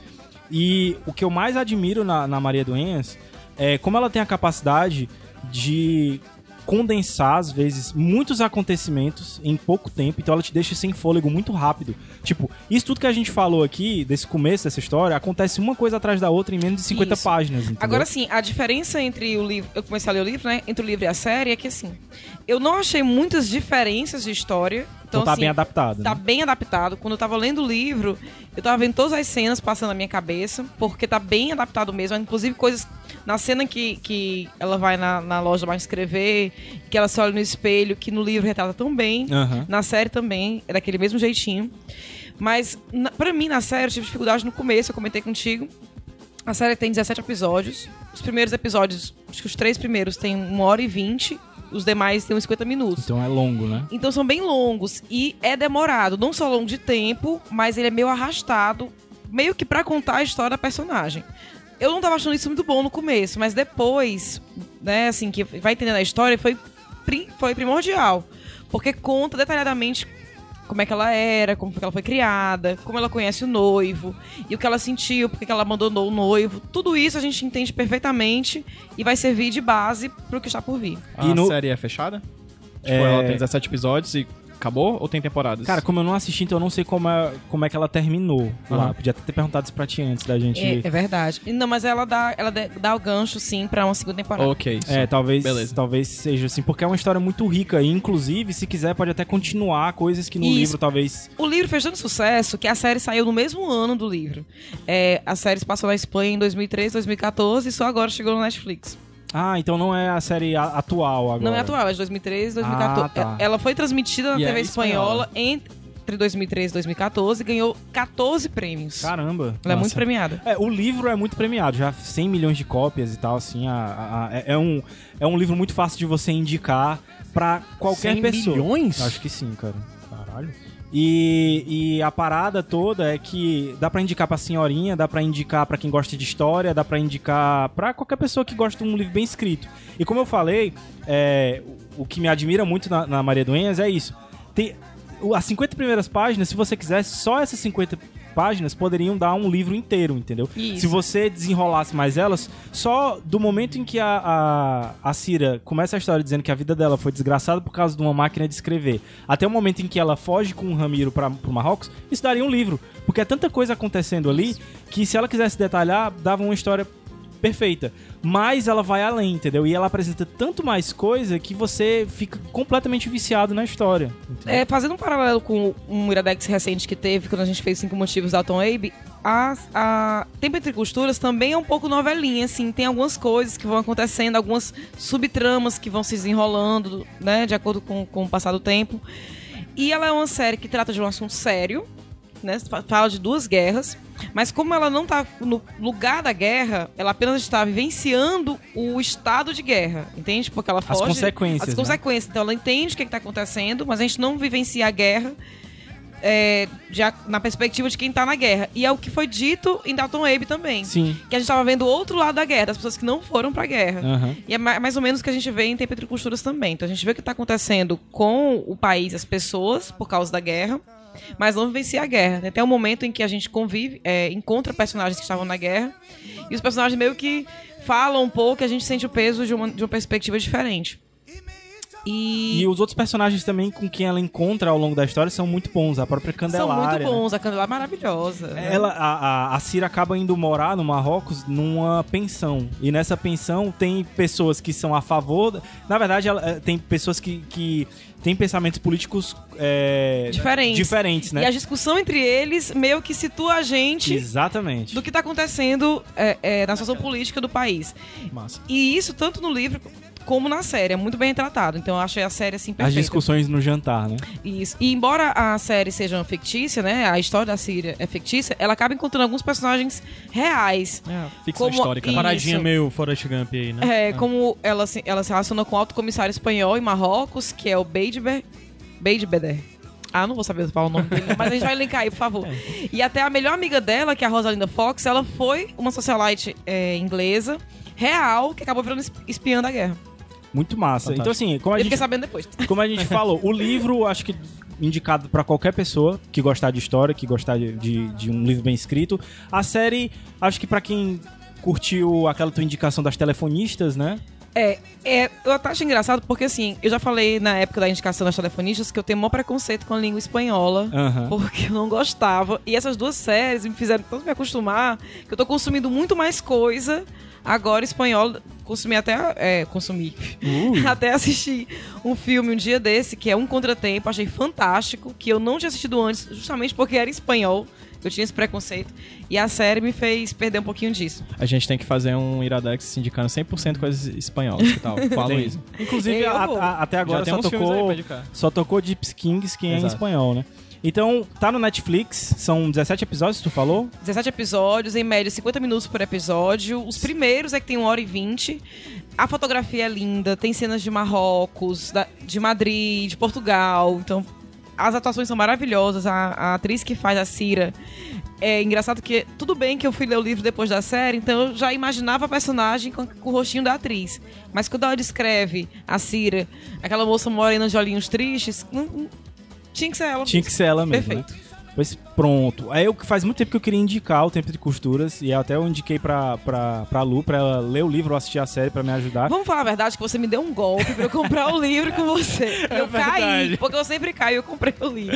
e o que eu mais admiro na, na Maria Doenhas é como ela tem a capacidade de condensar, às vezes, muitos acontecimentos em pouco tempo, então ela te deixa sem fôlego muito rápido. Tipo, isso tudo que a gente falou aqui, desse começo dessa história, acontece uma coisa atrás da outra em menos de 50
Isso.
páginas, entendeu?
Agora sim, a diferença entre o livro. Eu comecei a ler o livro, né? Entre o livro e a série é que assim. Eu não achei muitas diferenças de história. Então,
então tá
assim,
bem adaptado,
Tá
né?
bem adaptado. Quando eu tava lendo o livro, eu tava vendo todas as cenas passando na minha cabeça, porque tá bem adaptado mesmo. Inclusive coisas. Na cena que, que ela vai na, na loja mais escrever, que ela se olha no espelho, que no livro retrata tão bem.
Aham.
Na série também, é daquele mesmo jeitinho. Mas, na, pra mim, na série, eu tive dificuldade no começo, eu comentei contigo. A série tem 17 episódios. Os primeiros episódios, acho que os três primeiros tem uma hora e vinte. Os demais tem uns 50 minutos.
Então é longo, né?
Então são bem longos e é demorado, não só longo de tempo, mas ele é meio arrastado, meio que pra contar a história da personagem. Eu não tava achando isso muito bom no começo, mas depois, né, assim, que vai entendendo a história, foi, foi primordial. Porque conta detalhadamente como é que ela era, como foi que ela foi criada, como ela conhece o noivo, e o que ela sentiu, porque que ela abandonou o noivo. Tudo isso a gente entende perfeitamente e vai servir de base pro que está por vir.
A
E no-
série é fechada? Tipo,
É.
ela tem 17 episódios e acabou? Ou tem temporadas?
Cara, como eu não assisti, então eu não sei como é, como é que ela terminou lá.
Aham.
Podia até ter perguntado isso pra ti antes da gente.
É, é verdade. Não, mas ela dá, ela dá o gancho, sim, pra uma segunda temporada.
ok.
É, talvez,
Beleza.
talvez seja assim, porque é uma história muito rica. E, inclusive, se quiser, pode até continuar coisas que no
Isso.
livro talvez.
O livro fez tanto sucesso que a série saiu no mesmo ano do livro. É, a série se passou na Espanha em 2013, 2014 e só agora chegou no Netflix.
Ah, então não é a série a- atual agora.
Não é atual, é de 2013 2014.
Ah, tá.
É- Ela foi transmitida na
E é
TV espanhola,
espanhola.
entre 2013 e 2014 e ganhou 14 prêmios.
Caramba.
Ela é muito premiada.
É, o livro é muito premiado, já 100 milhões de cópias e tal, assim, a- a- a- é, é um, é um livro muito fácil de você indicar pra qualquer
100
pessoa.
milhões?
Acho que sim, cara. Caralho. E, e a parada toda é que dá pra indicar pra senhorinha, dá pra indicar pra quem gosta de história, dá pra indicar pra qualquer pessoa que gosta de um livro bem escrito. E como eu falei, é, o que me admira muito na, na Maria Duenhas é isso. Tem, as 50 primeiras páginas, se você quisesse, só essas 50 páginas poderiam dar um livro inteiro, entendeu?
Isso.
Se você desenrolasse mais elas, só do momento em que a, a, a Cira começa a história dizendo que a vida dela foi desgraçada por causa de uma máquina de escrever, até o momento em que ela foge com o Ramiro para pro Marrocos, isso daria um livro. Porque é tanta coisa acontecendo ali que se ela quisesse detalhar, dava uma história perfeita. Mas ela vai além, entendeu? E ela apresenta tanto mais coisa que você fica completamente viciado na história. entendeu?
É, fazendo um paralelo com um Iradex recente que teve, quando a gente fez Cinco Motivos da Tom Abe, a, a Tempo Entre Costuras também é um pouco novelinha, assim. Tem algumas coisas que vão acontecendo, algumas subtramas que vão se desenrolando, né, de acordo com, com o passar do tempo. E ela é uma série que trata de um assunto sério, né, fa- fala de duas guerras, mas como ela não está no lugar da guerra, ela apenas está vivenciando o estado de guerra, entende? Porque ela foge...
consequências,
As
né?
consequências. Então ela entende o que está acontecendo, mas a gente não vivencia a guerra é, já na perspectiva de quem tá na guerra. E é o que foi dito em Dalton Abe também.
Sim.
Que a gente tava vendo o outro lado da guerra, das pessoas que não foram pra guerra.
Aham.
E é ma- mais ou menos o que a gente vê em Tempo Entre Costuras também. Então a gente vê o que tá acontecendo com o país, as pessoas, por causa da guerra, mas não vivencia a guerra. Tem até um momento em que a gente convive, é, encontra personagens que estavam na guerra, e os personagens meio que falam um pouco, e a gente sente o peso de uma, de uma perspectiva diferente. E,
E os outros personagens também com quem ela encontra ao longo da história são muito bons. A própria
são
Candelária.
muito
né?
bons. A Candelária é maravilhosa. né?
Ela, a, a, a Cira acaba indo morar no Marrocos numa pensão. E nessa pensão tem pessoas que são a favor. Na verdade, ela, eh, tem pessoas que, que têm pensamentos políticos eh,
Diferentes.
diferentes, né?
E a discussão entre eles meio que situa a gente
Exatamente.
do que está acontecendo é, é, na situação política do país.
Massa.
E isso tanto no livro como na série, é muito bem retratado. Então eu achei a série assim
As
perfeita.
discussões no jantar, né?
Isso. E embora a série seja fictícia, né? A história da Síria é fictícia, ela acaba encontrando alguns personagens reais.
É, ficção
Como-
histórica. Né?
Paradinha meio Forrest Gump aí, né?
É, como ela se, ela se relaciona com o alto comissário espanhol em Marrocos, que é o Beidber. Beidbeder. Ah, não vou saber falar o nome dele, mas a gente vai linkar aí, por favor. E até a melhor amiga dela, que é a Rosalinda Fox, ela foi uma socialite é, inglesa, real, que acabou virando es- espiã da guerra.
Muito massa.
Fantástico.
Então, assim, como a
Eu
gente
sabendo depois.
Como a gente falou, o livro, acho que indicado pra qualquer pessoa que gostar de história, que gostar de, de, de um livro bem escrito. A série, acho que pra quem curtiu aquela tua indicação das telefonistas, né?
É, é, eu até acho engraçado porque, assim, eu já falei na época da indicação das telefonistas que eu tenho maior preconceito com a língua espanhola.
Aham.
Porque eu não gostava. E essas duas séries me fizeram tanto me acostumar que eu tô consumindo muito mais coisa agora espanhol. Consumi até. É, consumi. até assisti um filme um dia desse, que é Um Contratempo. Achei fantástico. Que eu não tinha assistido antes, justamente porque era em espanhol. Eu tinha esse preconceito. E a série me fez perder um pouquinho disso.
A gente tem que fazer um Iradex indicando 100% coisas espanholas que tal.
Tem.
Luísa.
Inclusive, a- a- até agora só tocou, só tocou Gypsy Kings, que é em
Exato.
espanhol, né? Então, tá no Netflix, são 17 episódios, tu falou?
17 episódios, em média 50 minutos por episódio. Os primeiros é que tem 1 hora e 20. A fotografia é linda, tem cenas de Marrocos, de Madrid, de Portugal. Então, as atuações são maravilhosas. A, a atriz que faz a Cira. É engraçado que, tudo bem que eu fui ler o livro depois da série, então eu já imaginava a personagem com, com o rostinho da atriz. Mas quando ela descreve a Cira, aquela moça morena de olhinhos tristes, não- não- tinha que ser ela.
Tinha que ser ela mesmo,
Perfeito.
né? Pois pronto. Aí eu que faz muito tempo que eu queria indicar o Tempo de Costuras, e até eu indiquei pra, pra, pra Lu, pra ela ler o livro ou assistir a série pra me ajudar.
Vamos falar a verdade que você me deu um golpe pra eu comprar o livro com você. Eu caí, porque eu sempre caio e eu comprei o livro.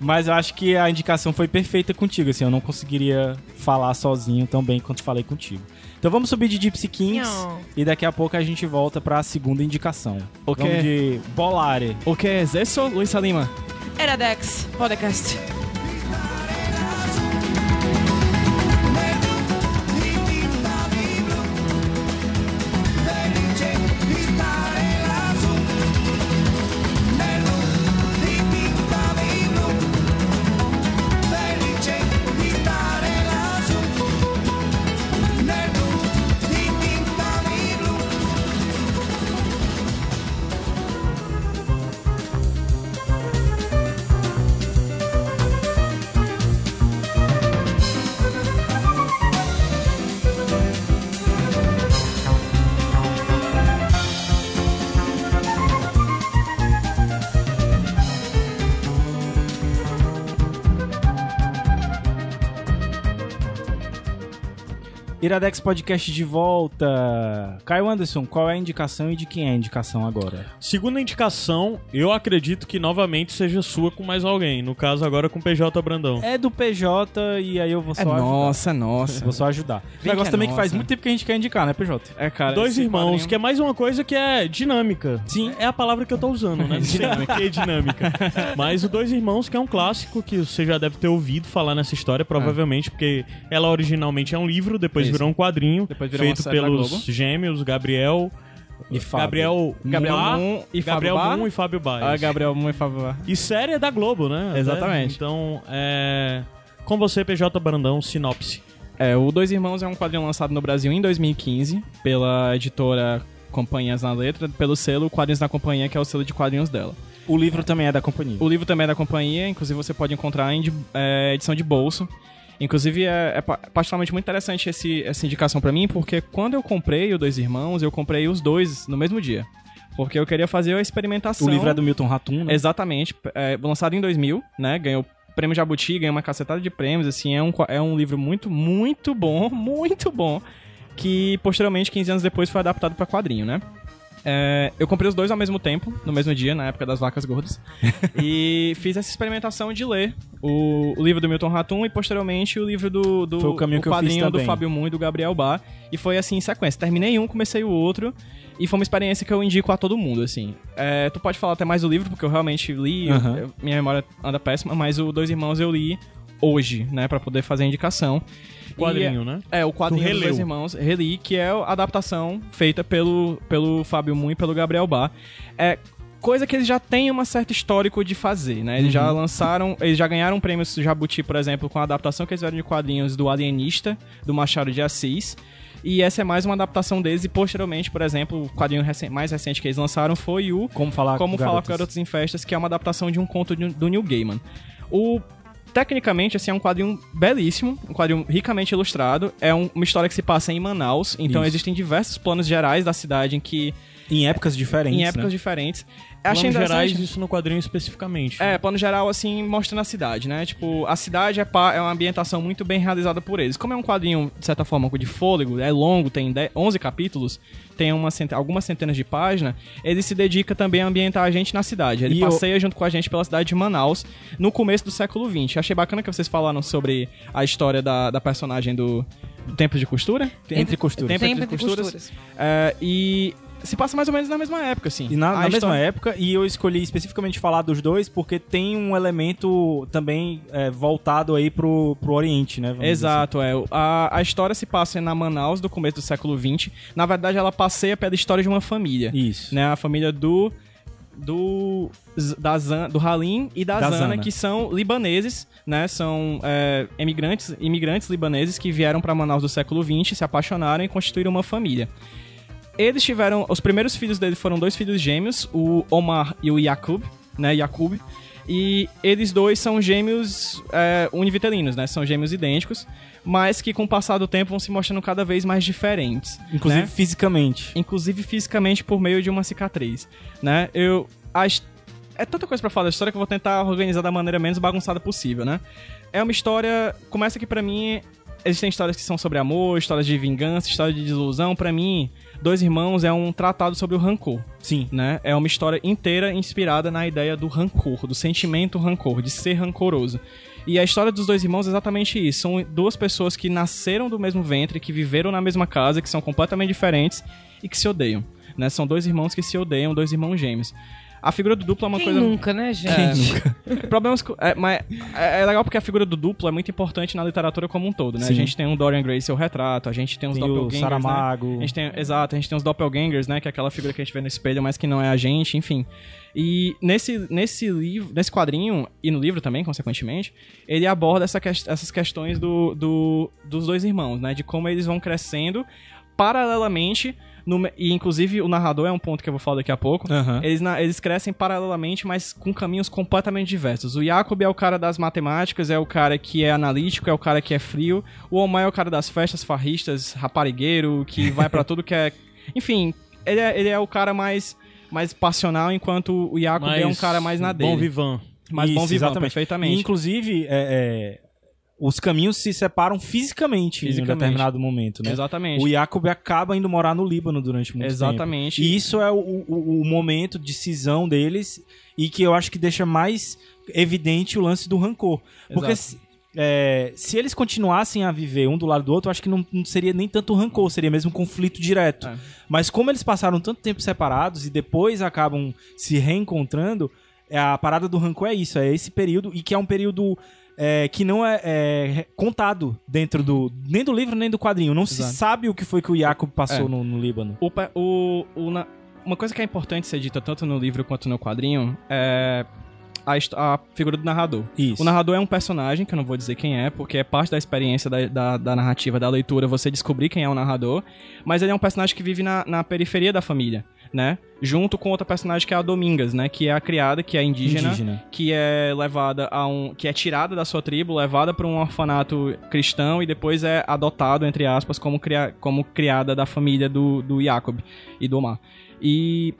Mas eu acho que a indicação foi perfeita contigo, assim, eu não conseguiria falar sozinho tão bem quanto falei contigo. Então vamos subir de Gypsy Kings
Não.
e daqui a pouco a gente volta pra segunda indicação.
Ok.
Vamos de Bolare.
O que é isso, Luísa Lima?
Era Dex, podcast.
Iradex Podcast de volta. Caio Anderson, qual é a indicação e de quem é a indicação agora?
Segunda indicação, eu acredito que novamente seja sua com mais alguém. No caso, agora com PJ Brandão.
É do PJ e aí eu vou só
É
ajudar.
nossa, nossa.
Vou só ajudar.
Vem
negócio
que é
também que faz
nossa.
muito tempo que a gente quer indicar, né, PJ?
É, cara.
Dois irmãos,
quadrinho-
que é mais uma coisa que é dinâmica.
Sim.
É a palavra que eu tô usando, né? Não sei por que dinâmica. Mas o Dois Irmãos, que é um clássico que você já deve ter ouvido falar nessa história, provavelmente, porque ela originalmente é um livro, depois
Isso.
virou um quadrinho,
virou
feito pelos gêmeos Gabriel.
E Fábio.
Gabriel,
Gabriel
Moon
e Fábio
Gabriel
Bar.
Moon e Fábio Baez.
Ah, Gabriel, muito favor.
E série é da Globo, né?
Exatamente.
Então, é. Com você, PJ Brandão, sinopse.
É, o Dois Irmãos é um quadrinho lançado no Brasil em 2015 pela editora Companhias na Letra, pelo selo Quadrinhos na Companhia, que é o selo de quadrinhos dela.
O livro também é da companhia.
O livro também é da companhia, inclusive você pode encontrar em é, edição de bolso. Inclusive é, é pa- particularmente muito interessante esse, essa indicação pra mim, porque quando eu comprei o Dois Irmãos, eu comprei os dois no mesmo dia. Porque eu queria fazer a experimentação.
O livro é do Milton Ratum, né?
Exatamente. É, lançado em 2000, né? Ganhou prêmio Jabuti, ganhou uma cacetada de prêmios, assim. É um, é um livro muito, muito bom, muito bom. Que posteriormente, 15 anos depois, foi adaptado pra quadrinho, né? É, eu comprei os dois ao mesmo tempo, no mesmo dia, na época das vacas gordas. e fiz essa experimentação de ler o, o livro do Milton Ratum e posteriormente o livro do, do
Foi o caminho que eu fiz
quadrinho do. Fábio Moon e do Gabriel Bar. E foi assim em sequência. Terminei um, comecei o outro. E foi uma experiência que eu indico a todo mundo, assim. É, tu pode falar até mais do livro, porque eu realmente li,
Aham.
eu- minha memória anda péssima, mas o Dois Irmãos eu li hoje, né, Pra poder fazer a indicação.
Quadrinho,
E,
né?
É, o quadrinho dos. Dois Irmãos, reli, que é a adaptação feita pelo, pelo Fábio Moon e pelo Gabriel Bar. É coisa que eles já têm uma certa histórico de fazer, né? Eles
Uhum.
já lançaram, eles já ganharam prêmios Jabuti, por exemplo, com a adaptação que eles fizeram de quadrinhos do Alienista, do Machado de Assis. E essa é mais uma adaptação deles e posteriormente, por exemplo, o quadrinho mais recente que eles lançaram foi o
Como falar
como
com
Falar
garotos.
com Garotos em Festas, que é uma adaptação de um conto do Neil Gaiman. O tecnicamente assim é um quadrinho belíssimo, um quadrinho ricamente ilustrado, é um- uma história que se passa em Manaus, então
Isso.
existem diversos planos gerais da cidade em que
Em épocas diferentes,
em épocas
né?
diferentes.
Planos
Achei
gerais,
interessante.
isso no quadrinho especificamente.
É, plano geral, assim, mostrando a cidade, né? Tipo, a cidade é, pa- é uma ambientação muito bem realizada por eles. Como é um quadrinho, de certa forma, de fôlego, é longo, tem 10, 11 capítulos, tem uma cent- algumas centenas de páginas, ele se dedica também a ambientar a gente na cidade. Ele
E eu-
passeia junto com a gente pela cidade de Manaus no começo do século XX. Achei bacana que vocês falaram sobre a história da, da personagem do, do Templo de Costura.
Entre costuras.
Templo
Tempo
de
entre
Costuras.
costuras.
É, e se passa mais ou menos na mesma época, assim.
E na, na mesma
história-
época, e eu escolhi especificamente falar dos dois porque tem um elemento também é, voltado aí pro, pro Oriente, né?
Exato, é. A, a história se passa na Manaus do começo do século XX. Na verdade, ela passeia pela história de uma família.
assim. Isso.
Né? A família do. Do. Da Zan, do Halim e da,
Da
Zana,
Zana.
que são libaneses, né? São é, imigrantes libaneses que vieram para Manaus do século XX, se apaixonaram e constituíram uma família. Eles tiveram. Os primeiros filhos deles foram dois filhos gêmeos, o Omar e o Yakub, né? Yakub. E eles dois são gêmeos é, univitelinos, né? São gêmeos idênticos, mas que com o passar do tempo vão se mostrando cada vez mais diferentes.
Inclusive
né?
fisicamente.
inclusive fisicamente por meio de uma cicatriz, né? Eu a his- é tanta coisa pra falar da história que eu vou tentar organizar da maneira menos bagunçada possível, né? É uma história, começa que pra mim existem histórias que são sobre amor, histórias de vingança, histórias de desilusão. Pra mim, Dois Irmãos é um tratado sobre o rancor.
Sim.
Né? É uma história inteira inspirada na ideia do rancor, do sentimento rancor, de ser rancoroso. E a história dos dois irmãos é exatamente isso. São duas pessoas que nasceram do mesmo ventre, que viveram na mesma casa, que são completamente diferentes e que se odeiam. Né? São dois irmãos que se odeiam, dois irmãos gêmeos. A figura do duplo é uma
Quem
coisa.
nunca, né, gente?
É, problemas. co- É, mas é, é legal porque a figura do duplo é muito importante na literatura como um todo, né?
Sim.
A gente tem um Dorian Gray seu retrato, a gente tem uns
Tem o
doppelgangers. Né?
Saramago.
A gente tem, exato, a gente tem os doppelgangers, né? Que é aquela figura que a gente vê no espelho, mas que não é a gente, enfim. E nesse, nesse livro, nesse quadrinho, e no livro também, consequentemente, ele aborda essa ques- essas questões do, do- dos dois irmãos, né? De como eles vão crescendo paralelamente. No e inclusive o narrador é um ponto que eu vou falar daqui a pouco.
Aham.
Eles, na- eles crescem paralelamente, mas com caminhos completamente diversos. O Jacob é o cara das matemáticas, é o cara que é analítico, é o cara que é frio. O Omar é o cara das festas farristas, raparigueiro, que vai pra tudo que é. Enfim, ele é, ele é o cara mais, mais passional, enquanto o Jacob é um cara mais na dele.
Bom vivan.
mais bom
exatamente.
perfeitamente.
E, inclusive, é, é, os caminhos se separam fisicamente, em um
Fisicamente.
determinado momento, né?
Exatamente.
O Jacob acaba indo morar no Líbano durante muito
Exatamente.
tempo. E isso é o, o- o momento de cisão deles e que eu acho que deixa mais evidente o lance do rancor. Porque se, é, se eles continuassem a viver um do lado do outro, eu acho que não, não seria nem tanto rancor, seria mesmo um conflito direto.
É.
Mas como eles passaram tanto tempo separados e depois acabam se reencontrando, é, a parada do rancor é isso, é esse período, e que é um período é, que não é, é, contado dentro do. nem do livro nem do quadrinho. Não se
Exato.
sabe o que foi que o Jacob passou
É.
no, no Líbano.
O, o, o na- uma coisa que é importante ser dita tanto no livro quanto no quadrinho é a, a figura do narrador.
Isso.
O narrador é um personagem, que eu não vou dizer quem é, porque é parte da experiência da, da, da narrativa, da leitura, você descobrir quem é o narrador. Mas ele é um personagem que vive na, na periferia da família, né? Junto com outra personagem que é a Domingas, né? Que é a criada, que é indígena,
Indígena.
que é levada a um. que é tirada da sua tribo, levada para um orfanato cristão e depois é adotado, entre aspas, como, cria, como criada da família do, do Jacob e do Omar. E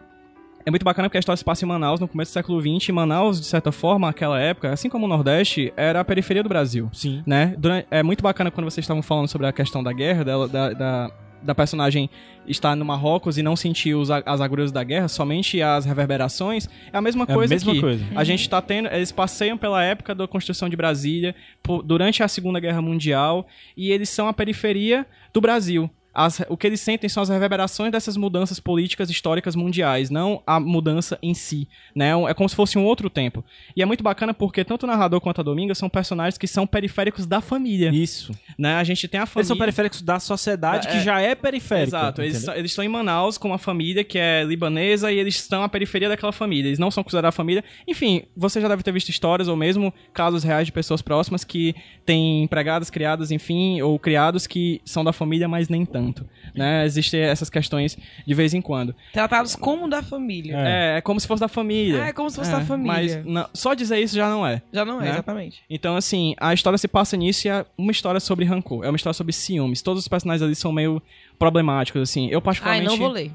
é muito bacana porque a história se passa em Manaus no começo do século XX. E Manaus, de certa forma, naquela época, assim como o Nordeste, era a periferia do Brasil.
Sim.
Né? Durante- é muito bacana quando vocês estavam falando sobre a questão da guerra, dela, da, da, da personagem estar no Marrocos e não sentir os, a- as agruras da guerra, somente as reverberações. É a mesma
É a
coisa
mesma
aqui.
coisa.
A gente tá tendo. Eles passeiam pela época da construção de Brasília, por- durante a Segunda Guerra Mundial, e eles são a periferia do Brasil. As- o que eles sentem são as reverberações dessas mudanças políticas históricas mundiais, não a mudança em si. Né? É como se fosse um outro tempo. E é muito bacana porque tanto o narrador quanto a Dominga são personagens que são periféricos da família.
Isso.
Né? A gente tem a família.
Eles são periféricos da sociedade
É,
que já é periférica.
Exato, eles, eles estão em Manaus com uma família que é libanesa e eles estão à periferia daquela família. Eles não são considerados família. Enfim, você já deve ter visto histórias ou mesmo casos reais de pessoas próximas que têm empregadas, criadas, enfim, ou criados que são da família, mas nem tanto. Né? Existem essas questões de vez em quando.
Tratados como da família.
É, é como se fosse da família.
Ah, é como se fosse da família.
Mas não- só dizer isso já não é.
Já não é,
Né?
exatamente.
Então, assim, a história se passa nisso e é uma história sobre rancor. É uma história sobre ciúmes. Todos os personagens ali são meio problemáticos, assim. Eu
Ai,
particularmente...
não vou ler.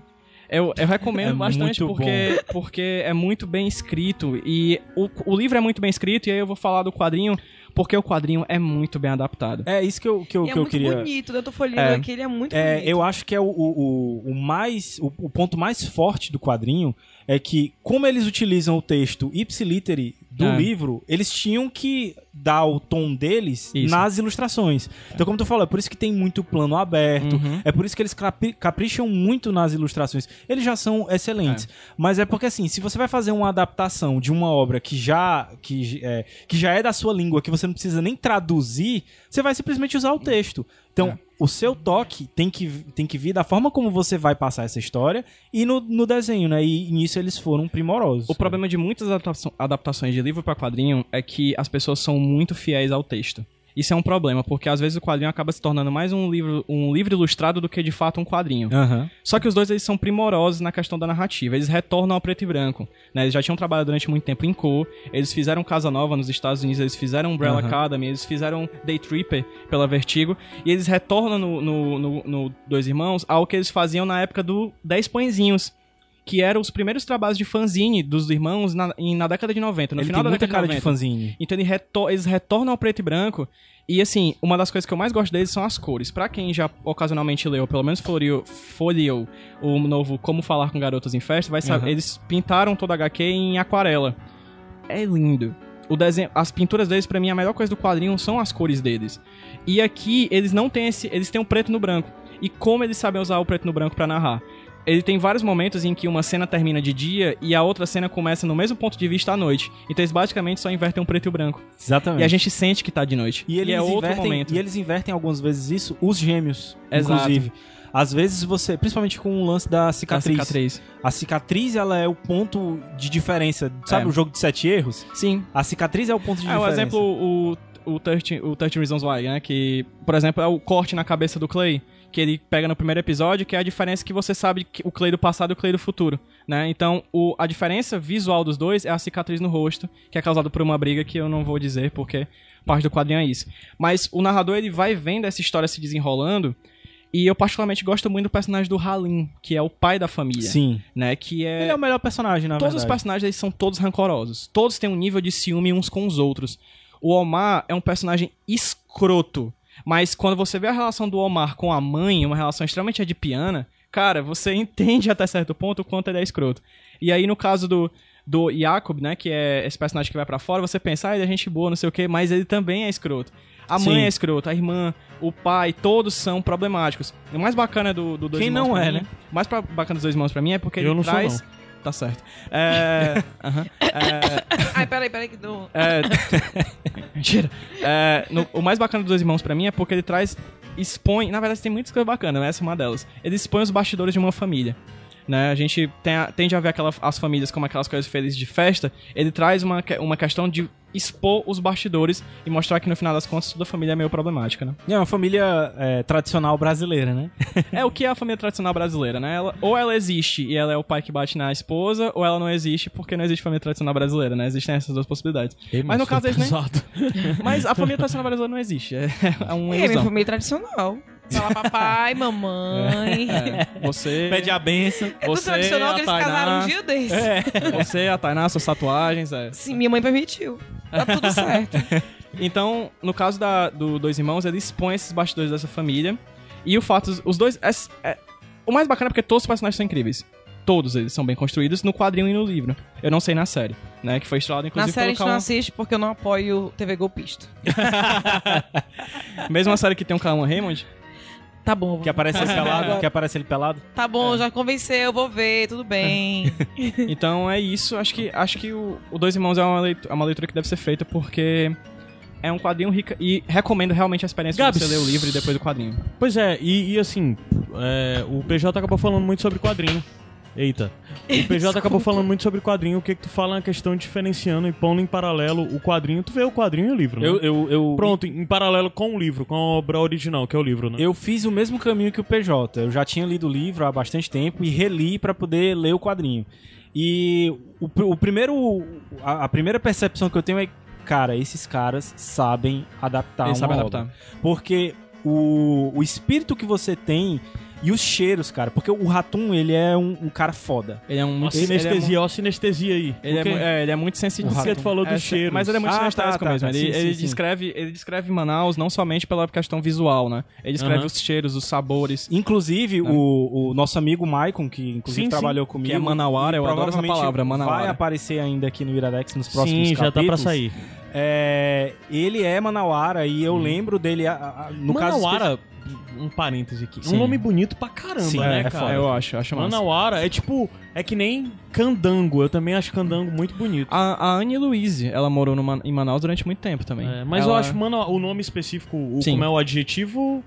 Eu, eu recomendo
É
bastante porque, porque é muito bem escrito. E o, o livro é muito bem escrito, e aí eu vou falar do quadrinho, porque o quadrinho é muito bem adaptado.
É isso que eu, que eu,
E é
que eu
muito
queria.
bonito, né? Eu tô folhando
É.
aqui, ele é muito
É,
bonito.
eu acho que é o, o, o, mais. O, o ponto mais forte do quadrinho é que, como eles utilizam o texto ipsiliter do
É.
livro, eles tinham que dar o tom deles
Isso.
nas ilustrações. Então, como tu falou, é por isso que tem muito plano aberto,
Uhum.
é por isso que eles capri- capricham muito nas ilustrações. Eles já são excelentes. Mas é porque, assim, se você vai fazer uma adaptação de uma obra que já, que, é, que já é da sua língua, que você não precisa nem traduzir, você vai simplesmente usar o texto. Então,
É.
o seu toque tem que, tem que vir da forma como você vai passar essa história e no, no desenho, né? E nisso eles foram primorosos.
O problema de muitas adaptações de livro para quadrinho é que as pessoas são muito fiéis ao texto. Isso é um problema, porque às vezes o quadrinho acaba se tornando mais um livro, um livro ilustrado do que de fato um quadrinho.
Aham.
Só que os dois eles são primorosos na questão da narrativa. Eles retornam ao preto e branco. Né? Eles já tinham trabalhado durante muito tempo em cor. Eles fizeram Casa Nova nos Estados Unidos. Eles fizeram Umbrella
Aham.
Academy. Eles fizeram Day Tripper pela Vertigo. E eles retornam no, no, no- no Dois Irmãos ao que eles faziam na época do Dez Pãezinhos. Que eram os primeiros trabalhos de fanzine dos irmãos na, na década de 90. No
Ele
final da década
cara
de
de
90.
fanzine.
Então ele reto- eles retornam ao preto e branco. E assim, uma das coisas que eu mais gosto deles são as cores. Pra quem já ocasionalmente leu, pelo menos folheou, folheou o novo Como Falar com Garotas em Festa, vai saber.
Uhum.
Eles pintaram toda a HQ em aquarela. É lindo. O desenho, as pinturas deles, pra mim, a melhor coisa do quadrinho são as cores deles. E aqui, eles não têm esse. Eles têm o preto no branco. E como eles sabem usar o preto no branco pra narrar? Ele tem vários momentos em que uma cena termina de dia e a outra cena começa no mesmo ponto de vista à noite. Então eles basicamente só invertem o preto e o branco.
Exatamente.
E a gente sente que tá de noite.
E eles,
é outro
invertem,
momento.
e eles invertem algumas vezes isso, os gêmeos,
Exato.
inclusive. Às vezes você, principalmente com o lance da
A
cicatriz.
cicatriz.
A cicatriz, ela é o ponto de diferença. Sabe
É.
o jogo de sete erros?
Sim.
A cicatriz é o ponto de
É, o
diferença.
exemplo, o, o, 13, o 13 Reasons Why, né? Que, por exemplo, é o corte na cabeça do Clay, que ele pega no primeiro episódio, que é a diferença que você sabe que o Clay do passado e o Clay do futuro, né? Então, o, a diferença visual dos dois é a cicatriz no rosto, que é causada por uma briga que eu não vou dizer, porque parte do quadrinho é isso. Mas o narrador, ele vai vendo essa história se desenrolando, e eu particularmente gosto muito do personagem do Halim, que é o pai da família.
Sim.
Né? Que é...
Ele é o melhor personagem, na
Todos os
verdade.
personagens eles são todos rancorosos. Todos têm um nível de ciúme uns com os outros. O Omar é um personagem escroto. Mas quando você vê a relação do Omar com a mãe, uma relação extremamente adipiana, cara, você entende até certo ponto o quanto ele é escroto. E aí, no caso do, do Jacob, né, que é esse personagem que vai pra fora, você pensa, ah, ele é gente boa, não sei o quê, mas ele também é escroto. A mãe
Sim.
é escrota, a irmã, o pai, todos são problemáticos. O mais bacana do, do Dois
Quem
Irmãos
não
pra
é,
mim-
né?
O mais pra- bacana dos Dois Irmãos pra mim é porque
Eu
ele
não sou,
traz...
não.
Tá certo. É... aham. É,
Ai, peraí, peraí que do...
é, Mentira. É, no- o mais bacana dos dois irmãos pra mim é porque ele traz. Expõe. Na verdade, tem muitas coisas bacanas, mas essa é uma delas. Ele expõe os bastidores de uma família. Né? A gente tem a- tende a ver aquela, as famílias como aquelas coisas felizes de festa. Ele traz uma, uma questão de expor os bastidores e mostrar que no final das contas toda família é meio problemática, né?
É uma família é, tradicional brasileira, né?
É o que é a família tradicional brasileira, né? Ela- ou ela existe e ela é o pai que bate na esposa, ou ela não existe porque não existe família tradicional brasileira, né? Existem essas duas possibilidades. Mas no caso eles nem. Mas a família tradicional brasileira não existe. É, é uma
É, minha
ilusão.
família tradicional. Fala papai, mamãe. É,
Você.
Pede a benção.
do
Você,
tradicional que
a
eles
Tainá.
casaram um dia desse.
Você, a Tainá, suas tatuagens, é.
Sim, minha mãe permitiu. Tá tudo certo.
Então, no caso da, do Dois Irmãos, ele expõe esses bastidores dessa família. E o fato, os dois. é- é- o mais bacana é porque todos os personagens são incríveis. Todos eles são bem construídos no quadrinho e no livro. Eu não sei na série, né? Que foi estrelado
Na
inclusive
série a gente não
Cauã.
assiste porque eu não apoio TV golpista.
Mesmo a série que tem o Cauã Raymond.
Tá bom.
Que aparece ele pelado. Que aparece ele pelado.
Tá bom, já convenceu, eu vou ver, tudo bem.
Então é isso. Acho que, acho que o, o Dois Irmãos é uma, leitura, é uma leitura que deve ser feita porque é um quadrinho rico. E recomendo realmente a experiência
Gabs.
de você ler o livro e depois o quadrinho.
Pois é, e, e assim, é, o PJ acabou falando muito sobre quadrinho. Eita. O PJ acabou falando muito sobre quadrinho. O que, que tu fala na questão de diferenciando e pondo em paralelo o quadrinho. Tu vê o quadrinho e o livro, né?
Eu, eu, eu,
Pronto, em paralelo com o livro, com a obra original, que é o livro, né?
Eu fiz o mesmo caminho que o PJ. Eu já tinha lido o livro há bastante tempo e reli pra poder ler o quadrinho. E o, o primeiro, a, a primeira percepção que eu tenho é, cara, esses caras sabem adaptar
Eles
uma
sabem
obra.
adaptar.
Porque o, o espírito que você tem e os cheiros, cara. Porque o Ratum, ele é um, um cara foda.
Ele é um
sinestesia, ó, sinestesia aí.
Ele é, é, ele é muito sensível.
Porque tu falou dos
É,
cheiros.
Mas ele é muito
Ah,
sinestésico
tá, tá,
mesmo.
tá.
Ele,
Sim,
ele
sim, sim.
descreve, ele descreve Manaus não somente pela questão visual, né? Ele descreve
Aham.
os cheiros, os sabores.
Inclusive, o, o nosso amigo Maicon, que inclusive
Sim, sim.
trabalhou comigo.
Que é Manauara, eu adoro essa palavra, Manauara.
Vai aparecer ainda aqui no Iradex nos próximos
Sim, já tá pra
capítulos.
sair.
É, ele é Manauara e eu lembro dele, a- a- no caso...
Um parêntese aqui.
Sim.
Um nome bonito pra caramba,
Sim,
né,
é
cara?
foda.
eu acho, acho massa.
Manauara é tipo. É que nem candango. Eu também acho candango muito bonito.
A, a Anne Louise, ela morou no em Manaus durante muito tempo também.
É, mas eu
Ela-
acho, mano, o nome específico, o, como é o adjetivo.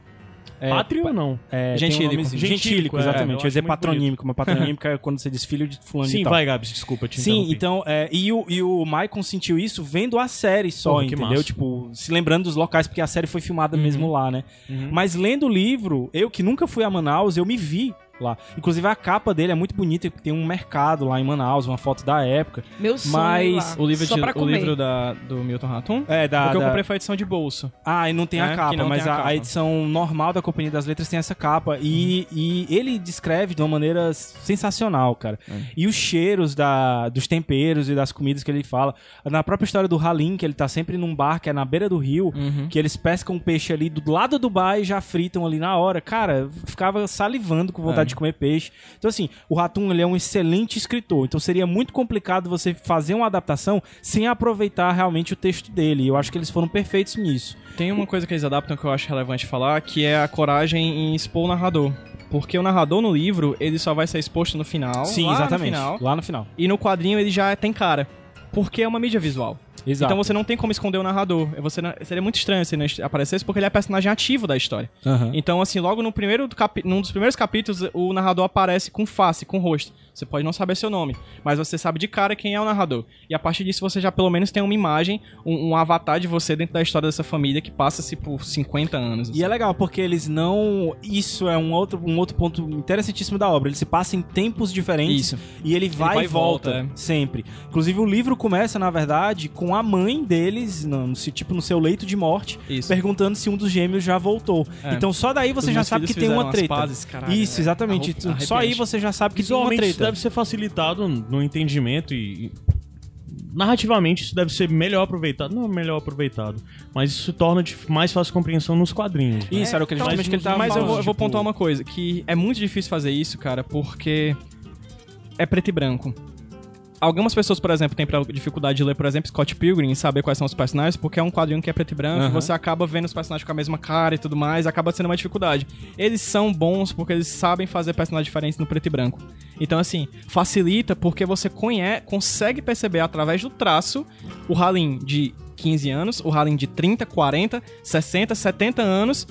É,
pátrio ou não?
É,
Gentílico.
um.
Gentílico,
Gentílico,
é,
exatamente.
acho
eu ia dizer
muito
patronímico, mas patronímico é quando você diz filho de fulano
Sim, vai, Gabs, desculpa te
Sim, então, é, e, o, e o Maicon sentiu isso vendo a série só,
Porra,
entendeu? Tipo, se lembrando dos locais, porque a série foi filmada
Uhum.
mesmo lá, né? Mas lendo o livro, eu que nunca fui a Manaus, eu me vi lá. Inclusive a capa dele é muito bonita, tem um mercado lá em Manaus, uma foto da época.
Meu sonho
Mas
lá.
O livro,
Só
de-
pra
o livro da, do Milton Ratum?
É, da...
Porque eu
da-
comprei foi a edição de bolso.
Ah, e não tem
É,
a capa, mas
a
a, a
capa.
edição normal da Companhia das Letras tem essa capa. E, e ele descreve de uma maneira sensacional, cara. E os cheiros da, dos temperos e das comidas que ele fala. Na própria história do Halim, que ele tá sempre num bar que é na beira do rio,
Uhum.
que eles pescam um peixe ali do lado do bar e já fritam ali na hora. Cara, eu ficava salivando com vontade
É.
de comer peixe. Então, assim, o Ratum, ele é um excelente escritor. Então, seria muito complicado você fazer uma adaptação sem aproveitar realmente o texto dele. E eu acho que eles foram perfeitos nisso.
Tem uma coisa que eles adaptam que eu acho relevante falar, que é a coragem em expor o narrador. Porque o narrador no livro, ele só vai ser exposto no final.
Sim,
lá
exatamente.
No final,
Lá no final.
e no quadrinho ele já tem cara. Porque é uma mídia visual.
Exato.
Então você não tem como esconder o narrador. Você não- seria muito estranho se ele não aparecesse, porque ele é personagem ativo da história.
Aham.
Então, assim, logo no primeiro capi- num dos primeiros capítulos, o narrador aparece com face, com rosto. Você pode não saber seu nome, mas você sabe de cara quem é o narrador. E a partir disso você já pelo menos tem uma imagem, um, um avatar de você dentro da história dessa família que passa-se por 50 anos.
E é legal, porque eles não. Isso é um outro, um outro ponto interessantíssimo da obra. Ele se passa em tempos diferentes
Isso.
e ele vai,
vai
e
e
volta,
volta, é.
sempre. Inclusive, o livro começa, na verdade, com a mãe deles, no, tipo, no seu leito de morte,
Isso.
perguntando se um dos gêmeos já voltou.
É.
Então, só daí você
Os
já sabe que tem uma treta.
pazes, caralho,
isso,
é.
exatamente. Só aí você já sabe que tem uma
Visualmente isso
treta.
deve ser facilitado no entendimento e. narrativamente isso deve ser melhor aproveitado. Não melhor aproveitado, mas isso torna de mais fácil compreensão nos quadrinhos. né?
Isso, era o que,
Mas
justamente que ele tava
Mas eu
falando,
vou, eu vou
tipo,
pontuar uma coisa, que é muito difícil fazer isso, cara, porque é preto e branco. Algumas pessoas, por exemplo, têm dificuldade de ler, por exemplo, Scott Pilgrim e saber quais são os personagens, porque é um quadrinho que é preto e branco, e você acaba vendo os personagens com a mesma cara e tudo mais, acaba sendo uma dificuldade. Eles são bons porque eles sabem fazer personagens diferentes no preto e branco. Então, assim, facilita porque você conhe consegue perceber através do traço o Halin de 15 anos, o Halin de 30, 40, 60, 70 anos.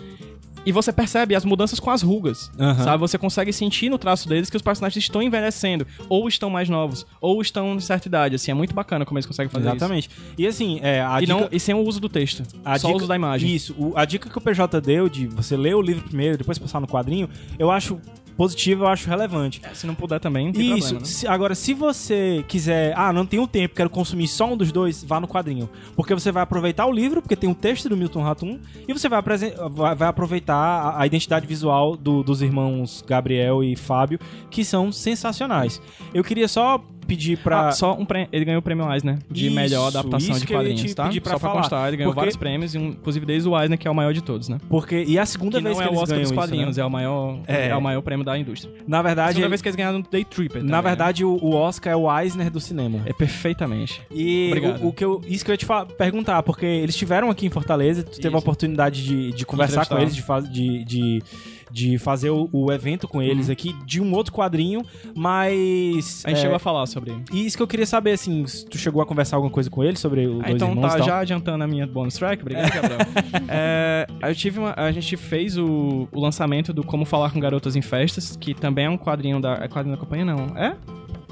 E você percebe as mudanças com as rugas,
Aham.
sabe? Você consegue sentir no traço deles que os personagens estão envelhecendo, ou estão mais novos, ou estão em certa idade, assim. É muito bacana como eles conseguem fazer
Exatamente. E assim, é, a
isso. E,
dica...
não, e sem o uso do texto,
A
só o
dica-
uso da imagem.
Isso. O- a dica que o PJ deu de você ler o livro primeiro, depois passar no quadrinho, eu acho positivo, eu acho relevante.
Se não puder também, não tem
Isso.
problema, né?
Se- agora, se você quiser, ah, não tenho tempo, quero consumir só um dos dois, vá no quadrinho. Porque você vai aproveitar o livro, porque tem um texto do Milton Ratum, e você vai, vai- vai aproveitar a, a identidade visual do- dos irmãos Gabriel e Fábio, que são sensacionais. Eu queria só pedir pra.
Ah, só um prêmio, ele ganhou o prêmio Eisner de
Isso,
melhor adaptação
isso
de quadrinhos, tá?
pedir pra
só pra
falar.
constar, ele ganhou
Porque-
vários prêmios, inclusive desde o Eisner, que é o maior de todos, né?
Porque. E é a segunda
que
vez
não
que
é o Oscar dos
isso,
quadrinhos,
né?
é, o maior,
É.
é. o maior prêmio da indústria.
Na
É a
verdade,
segunda vez que eles ganharam Day Tripper
na
também,
verdade o, o Oscar é o Eisner do cinema.
né? É perfeitamente.
E
Obrigado.
o, o que eu, isso que eu ia te perguntar, porque eles estiveram aqui em Fortaleza, tu teve a
Isso.
oportunidade de, de conversar com eles, de, de, de, de fazer o, o evento com eles aqui, de um outro quadrinho, mas...
Uhum. A gente
é,
chegou a falar sobre.
E isso que eu queria saber, assim, se tu chegou a conversar alguma coisa com eles sobre os
Ah,
dois
então
irmãos
tá já adiantando a minha bonus track, obrigado, Gabriel. É, eu tive uma- a gente fez o, o lançamento do Como Falar com Garotas em Festas, que também é um quadrinho da. É quadrinho da companhia, não? É?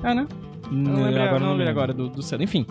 É, né? Eu não lembrei agora, não
lembro.
agora do, do selo. Enfim,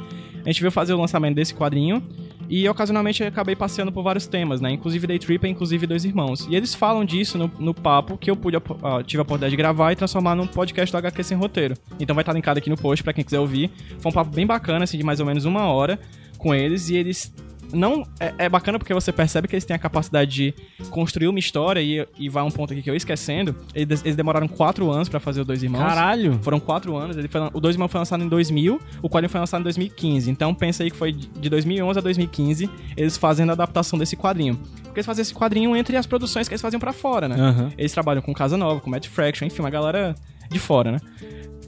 a gente veio fazer o lançamento desse quadrinho e ocasionalmente eu acabei passeando por vários temas, né? Inclusive Day Trip inclusive Dois Irmãos. E eles falam disso no, no papo que eu pude, ah, tive a oportunidade de gravar e transformar num podcast do HQ Sem Roteiro. Então vai estar linkado aqui no post pra quem quiser ouvir. Foi um papo bem bacana, assim, de mais ou menos uma hora com eles e eles não é, é bacana porque você percebe que eles têm a capacidade de construir uma história e, e vai um ponto aqui que eu ia esquecendo. Eles, eles demoraram quatro anos pra fazer o Dois Irmãos.
Caralho!
Foram quatro anos. Ele foi, o Dois Irmãos foi lançado em 2000, o quadrinho foi lançado em 2015. Então pensa aí que foi de de 2011 a 2015 eles fazendo a adaptação desse quadrinho. Porque eles faziam esse quadrinho entre as produções que eles faziam pra fora, né?
Aham.
Eles trabalham com Casa Nova, com Matt Fraction, enfim, uma galera de fora, né?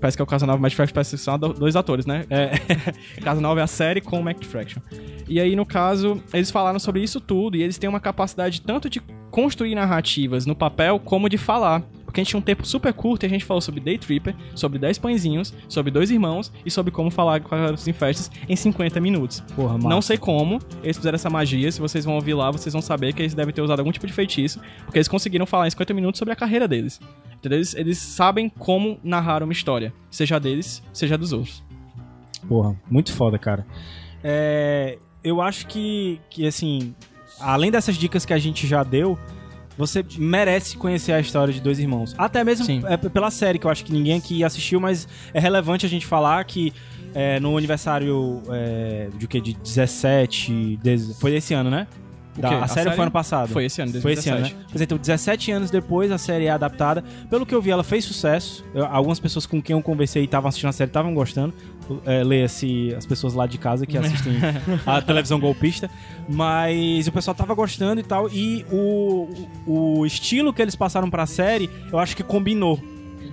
Parece que é o Casa Nova e o Fraction parece que são do- dois atores, né? É. Casa Nova é a série com o Matt Fraction. E aí, no caso, eles falaram sobre isso tudo e eles têm uma capacidade tanto de construir narrativas no papel como de falar. Porque a gente tinha um tempo super curto e a gente falou sobre Day Tripper, sobre 10 pãezinhos, sobre dois irmãos e sobre como falar com as em festas em 50 minutos.
Porra, massa.
Não sei como eles fizeram essa magia. Se vocês vão ouvir lá, vocês vão saber que eles devem ter usado algum tipo de feitiço. Porque eles conseguiram falar em 50 minutos sobre a carreira deles. Entendeu? Eles, eles sabem como narrar uma história. Seja deles, seja dos outros.
Porra, muito foda, cara. É, eu acho que, que, assim, além dessas dicas que a gente já deu, você merece conhecer a história de dois irmãos. Até mesmo é, pela série, que eu acho que ninguém aqui assistiu, mas é relevante a gente falar que é, no aniversário é, de o quê? De 17. dez- foi esse ano, né? Da- a,
A
série,
série?
foi ano passado.
Foi esse ano,
Foi esse ano, né?
2017.
Pois então, 17 anos depois a série é adaptada. Pelo que eu vi, ela fez sucesso. Eu- algumas pessoas com quem eu conversei e estavam assistindo a série estavam gostando. É, Leia-se as pessoas lá de casa que assistem a televisão golpista. Mas o pessoal tava gostando e tal. E o, o estilo que eles passaram pra série, eu acho que combinou.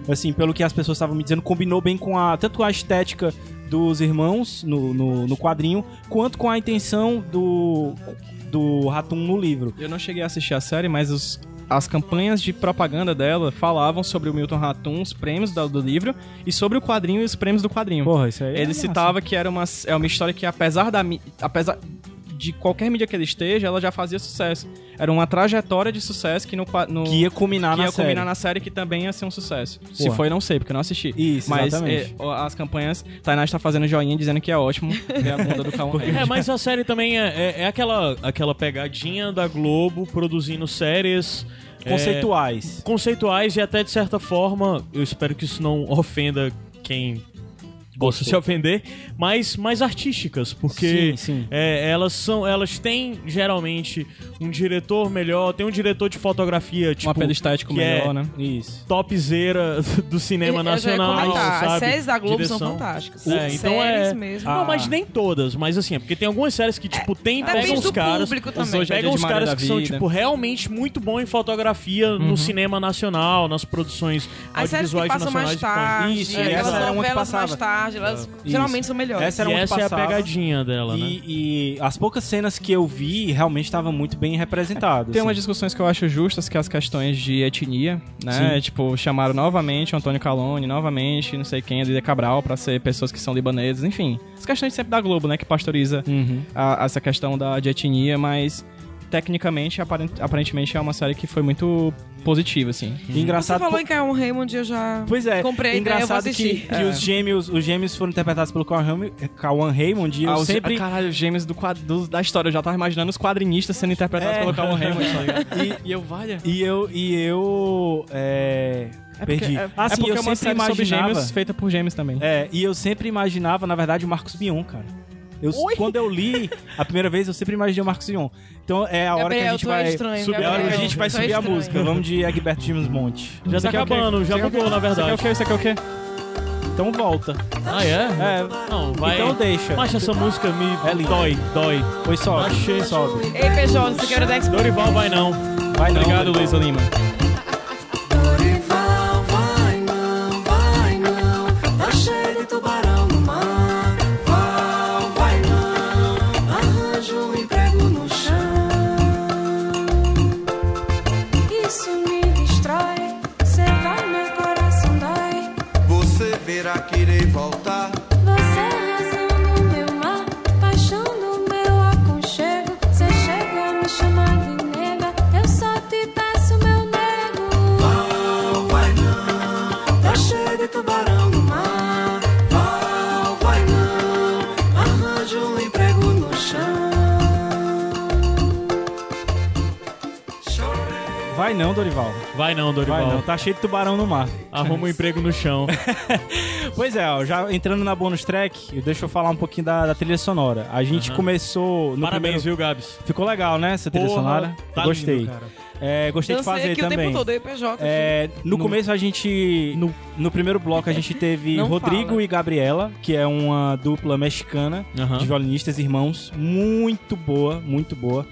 Assim, pelo que as pessoas estavam me dizendo, combinou bem com a tanto a estética dos irmãos no, no, no quadrinho, quanto com a intenção do, do Ratum no livro.
Eu não cheguei a assistir a série, mas os- as campanhas de propaganda dela falavam sobre o Milton Ratum, os prêmios do, livro, e sobre o quadrinho e os prêmios do quadrinho.
Porra, isso aí. é
Ele
massa.
citava que era uma, é uma história que, apesar da apesar de qualquer mídia que ele esteja, ela já fazia sucesso. Era uma trajetória de sucesso que no, no
Que ia culminar
que
na
ia
série.
combinar na série que também ia ser um sucesso. Se
Porra.
foi, não sei, porque eu não assisti.
Isso,
Mas
exatamente.
é, as campanhas, Tainá está fazendo joinha dizendo que é ótimo ver a bunda do Calma
É, mas a série também é, é- é aquela, aquela pegadinha da Globo produzindo séries é,
Conceituais.
conceituais e até de certa forma, eu espero que isso não ofenda quem posso se ofender, mas mais artísticas, porque
Sim, sim.
é, elas são, elas têm geralmente um diretor melhor, tem um diretor de fotografia, tipo,
um apelo estético
que
melhor,
é
né?
Isso.
topzera do cinema
Eu já ia
nacional, sabe?
As séries da Globo são
Direção.
fantásticas.
É, então
séries
é.
mesmo.
Não,
Ah.
mas nem todas, mas assim, é porque tem algumas séries que, tipo, tem, pegam os caras.
é
Pegam os
de
caras que são, tipo, realmente muito bom em fotografia no cinema nacional, nas produções
As séries que
audiovisuais
passam mais
nacionais.
tarde,
Isso,
é,
e
aquelas
essa era uma que
novelas mais
passava.
Tarde, elas
Isso.
geralmente são melhores.
Essa era
E essa é a pegadinha dela, né?
E, e as poucas cenas que eu vi realmente estavam muito bem representadas.
Tem
assim.
umas discussões que eu acho justas, que é as questões de etnia, né?
Sim.
Tipo, chamaram novamente o Antônio Calone, novamente, não sei quem, a Lídia Cabral, pra ser pessoas que são libaneses, enfim. As questões sempre da Globo, né? Que pastoriza
Uhum.
a- essa questão da, de etnia, mas tecnicamente, aparent- aparentemente, é uma série que foi muito positiva, assim.
E
Você
engraçado
falou
po-
em Caio Raymond, eu já
Pois é,
comprei a ideia, eu vou
engraçado que,
assistir.
que
É.
os gêmeos, os gêmeos foram interpretados pelo Kawan Kawan Raymond e eu
Ah, os-
sempre
ah, caralho, os gêmeos do da história. Eu já tava imaginando os quadrinistas sendo interpretados
É.
pelo Calvin Raymond, tá? E, e eu, valha.
e eu e eu é,
É porque,
perdi.
é,
assim,
é porque
eu
é uma
sempre
série sobre
imaginava
gêmeos feita por gêmeos também.
É, e eu sempre imaginava, na verdade, o Marcos Mion, cara. Eu, quando eu li a primeira vez, eu sempre imaginei o Marcos Mion. Então é a hora que a
Gabriel,
gente
é
vai
estranho,
subir, é a hora que a
Gabriel,
gente vai
é
subir a
estranho.
música. Vamos de Egberto James Monte.
Já tá acabando, já mudou, na verdade.
Você quer o quê? Você quer o quê?
Então volta.
Ah, é?
É,
Não, vai.
então deixa.
Mas essa música me
É linda.
dói, dói.
Pois sobe,
Achei.
sobe.
Ei, PJ, você quer o?
Dorival vai não.
Vai não.
Obrigado, Luísa Lima.
Vai não, Vai
Dorival.
não.
Tá cheio de tubarão no mar.
Arruma um emprego no chão.
Pois é, ó, já entrando na bonus track, deixa eu falar um pouquinho da, da trilha sonora. A gente
Aham.
começou no
Parabéns,
primeiro...
viu, Gabs?
Ficou legal, né, essa trilha
Porra,
sonora?
tá
Gostei.
lindo, cara.
É, gostei de fazer
aqui
também.
o tempo todo, eu e PJ. aqui.
É, no, começo a gente. No, no primeiro bloco a gente teve Rodrigo
fala.
e Gabriela, que é uma dupla mexicana de violinistas irmãos. Muito boa, muito boa.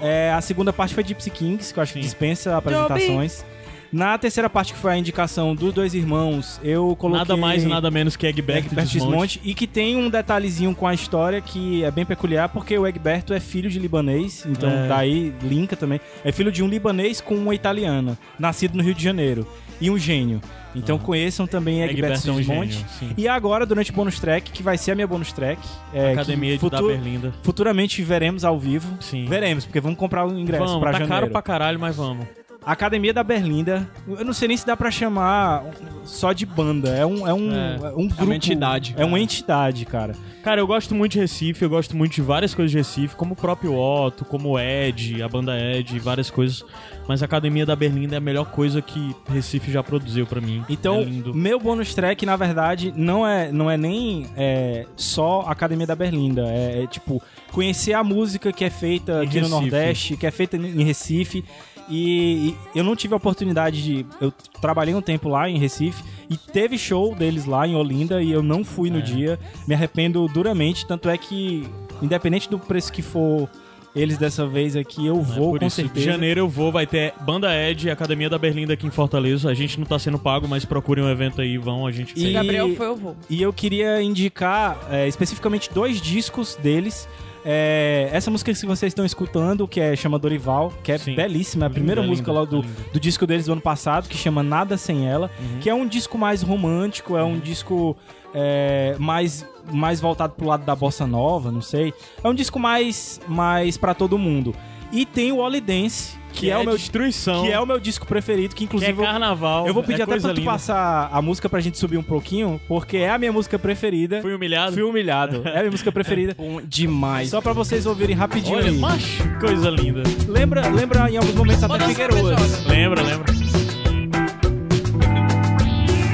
É, a segunda parte foi Gypsy Kings, que eu acho que
Sim.
dispensa apresentações. Na terceira parte, que foi a indicação dos dois irmãos, eu coloquei.
Nada mais e nada menos que Egberto
Egberto
Desmonte.
Desmonte, e que tem um detalhezinho com a história que é bem peculiar, porque o Egberto é filho de libanês, então
É.
daí linka também. É filho de um libanês com uma italiana, nascido no Rio de Janeiro, e um gênio. Então conheçam também Egberto
é
Desmonte.
gênio.
E agora, durante o bonus track, que vai ser a minha bonus track, é,
Academia de da
futu-
Berlinda.
futuramente veremos ao vivo.
Sim.
Veremos, porque vamos comprar o ingresso
Vamos,
pra
tá
janeiro.
caro pra caralho, mas vamos.
Academia da Berlinda. Eu não sei nem se dá pra chamar só de banda. É um, é um,
É.
é um grupo.
entidade.
É uma entidade, cara.
Cara, eu gosto muito de Recife, eu gosto muito de várias coisas de Recife, como o próprio Otto, como o Ed, a banda Ed, várias coisas. Mas a Academia da Berlinda é a melhor coisa que Recife já produziu pra mim.
Então,
é
meu bônus track, na verdade, não é, não é nem é, só Academia da Berlinda. É, é, tipo, conhecer a música que é feita
Em
aqui no
Recife.
Nordeste, que é feita em Recife. E, e eu não tive a oportunidade de. Eu trabalhei um tempo lá em Recife e teve show deles lá em Olinda e eu não fui no
É.
dia. Me arrependo duramente. Tanto é que, independente do preço que for eles dessa vez aqui, eu
É
vou
por
com
isso,
certeza.
De janeiro eu vou, vai ter Banda Ed Academia da Berlinda aqui em Fortaleza. A gente não tá sendo pago, mas procurem um evento aí, vão, a gente...
E-
Se Gabriel foi, eu vou.
E eu queria indicar é, especificamente dois discos deles. É, essa música que vocês estão escutando, que é chama Dorival, que é
Sim.
belíssima, é a
Linda,
primeira
linda,
música lá do,
linda.
do disco deles do ano passado, que chama Nada Sem Ela,
Uhum.
que é um disco mais romântico, é um disco é, mais, mais voltado pro lado da bossa nova, não sei. É um disco mais, mais para todo mundo. E tem o Oli Dance, que, é, o meu
destruição,
que é o meu disco preferido, que
que é
inclusive eu-
carnaval.
eu vou pedir
é
até pra tu
linda.
passar a música pra gente subir um pouquinho, porque é a minha música preferida.
Fui humilhado.
Fui humilhado. É a minha música preferida.
Bom demais.
Só pra vocês ouvirem rapidinho
Olha,
aí.
macho, que coisa linda.
Lembra, lembra em alguns momentos até Figueiroas.
PJ.
Lembra, lembra.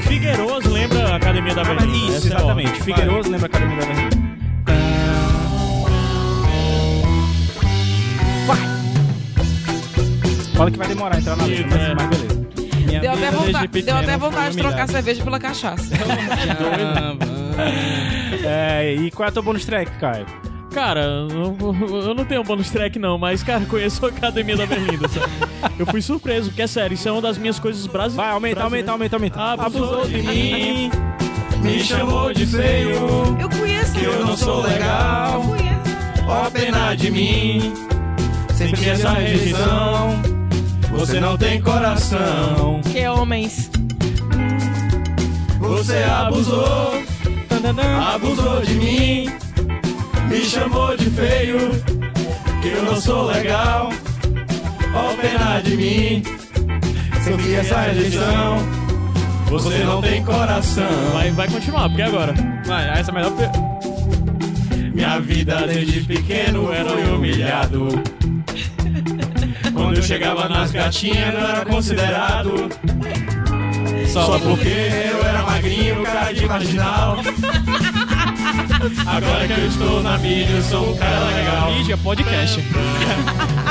Figueiroas lembra a Academia da Berlinda.
Isso,
Essa é
exatamente. Figueiroso lembra a Academia da Berlinda. Fala que vai demorar a entrar na mas,
É.
mas beleza.
Minha
Deu
vida
até
desde
vontade,
pequeno
deu até vontade de trocar cerveja pela cachaça.
É, e qual é a tua bonus track, Caio?
Cara, eu, não tenho bônus track não, mas, cara, conheço a Academia da Berlinda, sabe? Eu fui surpreso, porque é sério, isso é uma das minhas coisas brasileiras.
Vai, aumenta, aumenta, aumenta, aumenta.
Abusou de mim.
Me chamou de feio,
Eu conheço.
que eu não sou legal.
Eu conheço.
Ó pena de mim, senti essa rejeição. Você não tem coração,
Que é homens.
você abusou, abusou de mim. Me chamou de feio, que eu não sou legal. Ó pena de mim, senti essa rejeição. Você não tem coração.
Vai, vai continuar, porque agora.
Vai, essa é a melhor. Minha vida desde pequeno era humilhado. Quando eu chegava nas gatinhas não era considerado. Só porque eu era magrinho, cara de marginal. Agora que eu estou na mídia, eu sou um cara legal. Mídia, podcast.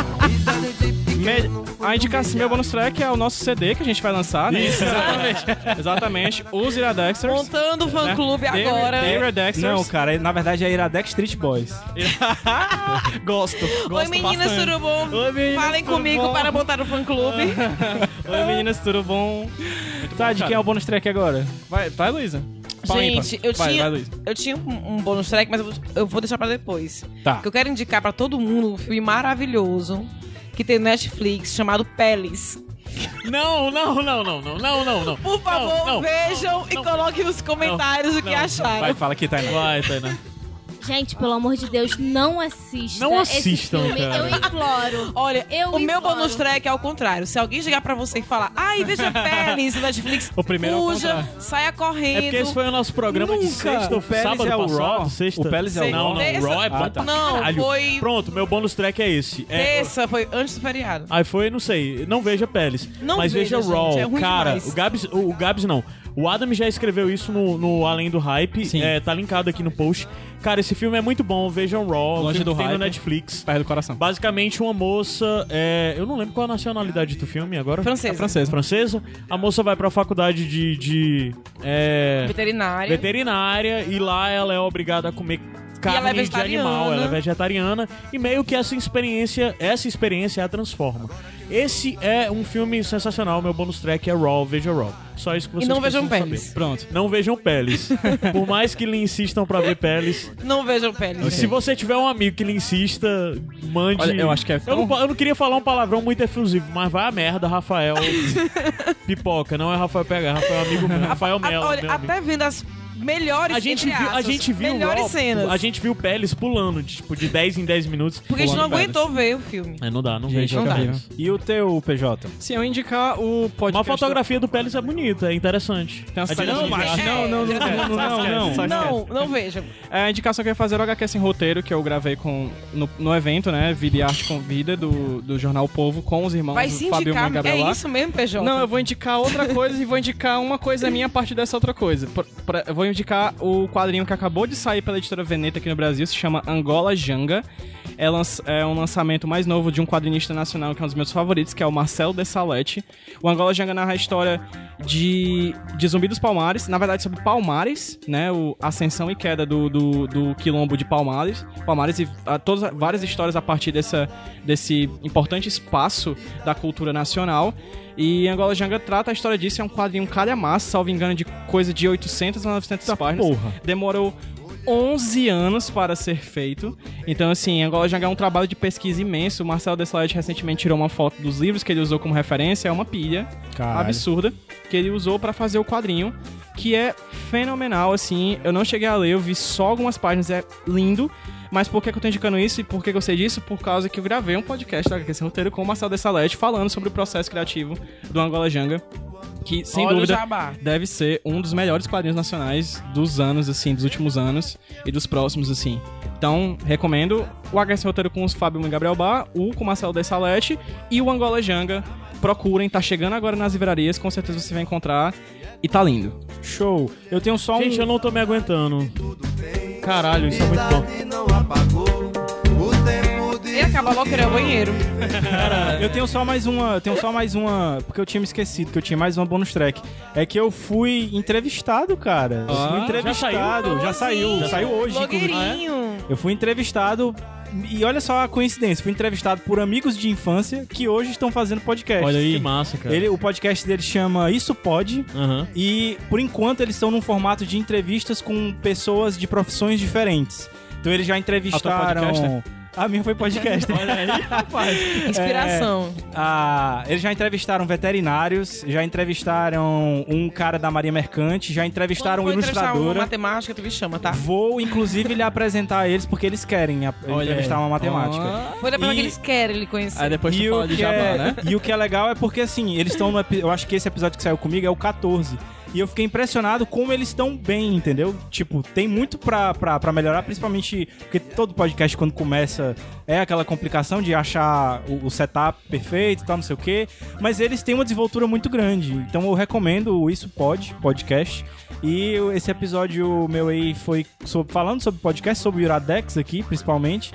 Me- A indicação, meu bonus track é o nosso CD que a gente vai lançar, né? Isso, exatamente. exatamente. Os Iradexters.
Montando o fã
né?
clube
The-
agora.
The Iradexters.
Não, cara, na verdade é Iradex Street Boys.
gosto, gosto
Oi meninas,
bastante.
tudo bom?
Oi, meninas,
Falem
tudo
comigo
bom?
para montar o fã clube.
Oi meninas, tudo bom?
Tá, de quem é o bonus track agora?
Vai, vai Luísa.
Gente, eu
vai,
tinha,
Vai,
eu tinha um, um bônus track, mas eu, vou- eu vou deixar pra depois.
Tá.
Que eu quero indicar pra todo mundo um filme maravilhoso que tem no Netflix chamado Peles.
Não, não, não, não, não, não, não, não.
Por favor,
Não, não.
vejam e
não.
coloquem nos comentários o que acharam.
Vai, fala aqui, Tainá.
Vai, Tainá.
Gente, pelo amor de Deus, não assistam.
Não assistam,
esse filme.
cara.
Eu imploro.
Olha,
Eu
o meu
imploro.
bonus track é ao contrário. Se alguém chegar pra você e falar, ai, veja no Netflix,
O primeiro é
fuja, saia correndo.
É porque esse foi o nosso programa de sexta,
O Peles
sábado
é o
passado,
Raw?
sexta.
O Peles é o
Não, não, Raw é
Ah, tá.
Não,
caralho.
foi-
Pronto, meu bônus track é esse. É,
Terça, foi antes do feriado.
Aí foi, não sei, não veja Peles.
Não
mas
veja,
veja Raw.
gente, é ruim
Cara,
demais.
o Gabs, o, o Gabs não. O Adam já escreveu isso no, no Além do Hype.
Sim.
É, tá linkado aqui no post. Cara, esse filme é muito bom. Vejam Raw.
Longe
o filme
do
que tem no
Hype.
Netflix.
Perto do coração.
Basicamente, uma moça. é, eu não lembro qual a nacionalidade do filme agora.
Francesa.
É francesa.
Francesa. A moça vai pra faculdade de. de é,
Veterinária.
veterinária e lá ela é obrigada a comer carne
ela é
de
vegetariana.
animal, ela é vegetariana e meio que essa experiência, essa experiência a transforma. Esse é um filme sensacional, meu bônus track é Raw, veja Raw. Só isso que vocês
E não vejam Peles.
saber.
Pronto.
Não vejam peles. Por mais que lhe insistam pra ver peles.
Não vejam Peles.
Se você tiver um amigo que lhe insista, mande.
Olha, eu acho que é
Eu não, eu não queria falar um palavrão muito efusivo, mas vai a merda, Rafael. Pipoca, não é Rafael PH, é Rafael amigo meu. Rafael Melo.
olha,
meu amigo.
até vendo as melhores
A gente
entre
viu, a gente viu
melhores
Raw,
cenas.
A gente viu Peles pulando, de, tipo, de 10 em 10 minutos.
Porque a gente não aguentou ver o filme.
É, não dá, não
Gente,
vejo.
não dá.
Peles.
E o teu, PJ?
Se eu indicar o podcast...
Uma fotografia do Peles é bonita, é interessante.
Tem umas
A
cenas
gente-
de viagem.
não, não, não, não, não, não, não.
Não, não vejam.
É, a indicação que eu ia fazer era o HQ Sem Roteiro, que eu gravei com, no, no evento, né? Vida e Arte com Vida, do, do Jornal Povo, com os irmãos
Vai se
Fábio
indicar.
e Gabriel
É isso mesmo, PJ?
Não, eu vou indicar outra coisa e vou indicar uma coisa minha a partir dessa outra coisa. Por- pra- eu vou indicar o quadrinho que acabou de sair pela editora Veneta aqui no Brasil, se chama Angola Janga. É, é um lançamento mais novo de um quadrinista nacional que é um dos meus favoritos, que é o Marcelo de Salete. O Angola Janga narra a história de, de Zumbi dos Palmares, na verdade sobre Palmares, né? O ascensão e queda do, do, do quilombo de Palmares. Palmares e ah, todas, várias histórias a partir dessa, desse importante espaço da cultura nacional. E Angola Janga trata a história disso, é um quadrinho calhamaço, salvo engano, de coisa de 800 a 900 páginas.
porra.
Demorou 11 anos para ser feito. Então, assim, Angola Janga é um trabalho de pesquisa imenso. O Marcelo Dessalete recentemente tirou uma foto dos livros que ele usou como referência. É uma pilha
Caralho.
absurda que ele usou para fazer o quadrinho, que é fenomenal, assim. Eu não cheguei a ler, eu vi só algumas páginas, é lindo. Mas por que, que eu tô indicando isso e por que, que eu sei disso? Por causa que eu gravei um podcast da HQ Sem Roteiro com o Marcelo Dessalete falando sobre o processo criativo do Angola Janga. Que, sem
Olha
dúvida, deve ser um dos melhores quadrinhos nacionais dos anos, assim, dos últimos anos e dos próximos, assim. Então, recomendo o HC Roteiro com os Fábio e Gabriel Bar, o com o Marcelo Dessalete e o Angola Janga. Procurem, tá chegando agora nas livrarias, com certeza você vai encontrar. E tá lindo.
Show. Eu tenho só
Gente,
um.
eu não tô me aguentando. Caralho, isso é muito bom.
Acaba logo querer o banheiro.
Eu tenho só mais uma, eu tenho só mais uma, porque eu tinha me esquecido que eu tinha mais uma bonus track. É que eu fui entrevistado, cara. Eu fui
Ah,
entrevistado, já saiu, já saiu, hoje, inclusive.
Blogueirinho.
Eu fui entrevistado e olha só a coincidência, fui entrevistado por amigos de infância que hoje estão fazendo podcast.
Olha aí.
Que massa, cara.
Ele, o podcast dele chama Isso Pode.
Aham.
E por enquanto eles estão num formato de entrevistas com pessoas de profissões diferentes. Então eles já entrevistaram. A minha foi podcast.
Olha aí, rapaz.
Inspiração.
Ah, eles já entrevistaram veterinários, já entrevistaram um cara da Marinha Mercante, já entrevistaram uma ilustradora.
matemática, tu me chama, tá?
Vou, inclusive, lhe apresentar a eles porque eles querem a-
Olha
entrevistar
aí.
uma matemática.
Ah.
Foi da que eles querem ele conhecer.
Aí depois tu
E
fala
o,
de
que
jabá,
é,
né?
e o que é legal é porque, assim, eles estão no... Eu acho que esse episódio que saiu comigo é o 14. E eu fiquei impressionado como eles estão bem, entendeu? Tipo, tem muito pra, pra, pra melhorar, principalmente porque todo podcast, quando começa, é aquela complicação de achar o, o setup perfeito e tal, não sei o quê. Mas eles têm uma desenvoltura muito grande. Então eu recomendo o Isso Pode, podcast. E esse episódio meu aí foi sobre- falando sobre podcast, sobre o Iradex aqui, principalmente.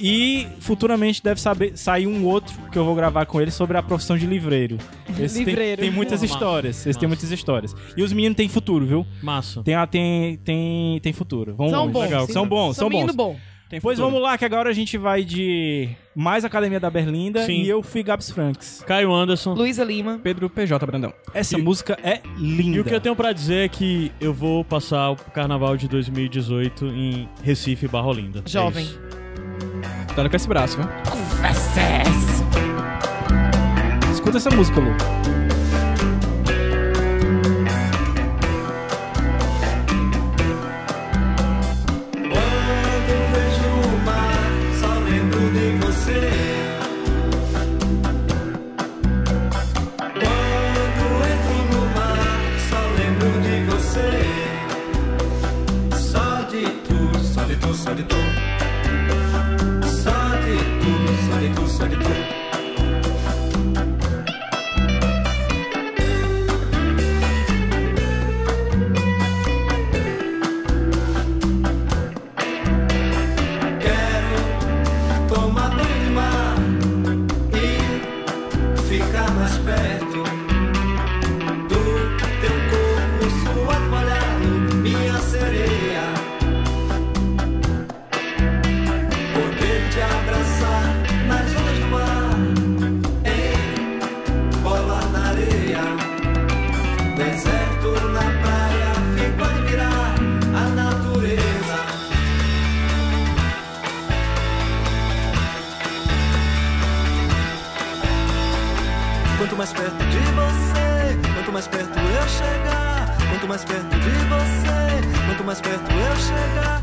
E futuramente deve saber, sair um outro que eu vou gravar com ele sobre a profissão de livreiro. Esse tem-
Livreiro.
Tem, muitas
Massa,
histórias. Esse
massa.
tem muitas histórias. E os meninos têm futuro, viu?
Massa.
Tem, ah, tem, tem, tem futuro. Vamos
São
longe.
bons.
Legal.
sim.
São bons, são,
menino
bons.
bom.
Pois vamos lá, que agora a gente vai de mais Academia da Berlinda
Sim.
e eu fui Gabs Franks.
Caio Anderson.
Luísa Lima.
Pedro PJ Brandão.
Essa
E-
música é linda.
E o que eu tenho pra dizer é que eu vou passar o carnaval de 2018 em Recife, Barra Olinda. É
Jovem.
isso.
Dando com esse braço, viu?
Escuta essa música, Lu.
Mais perto de você, quanto mais perto eu chegar,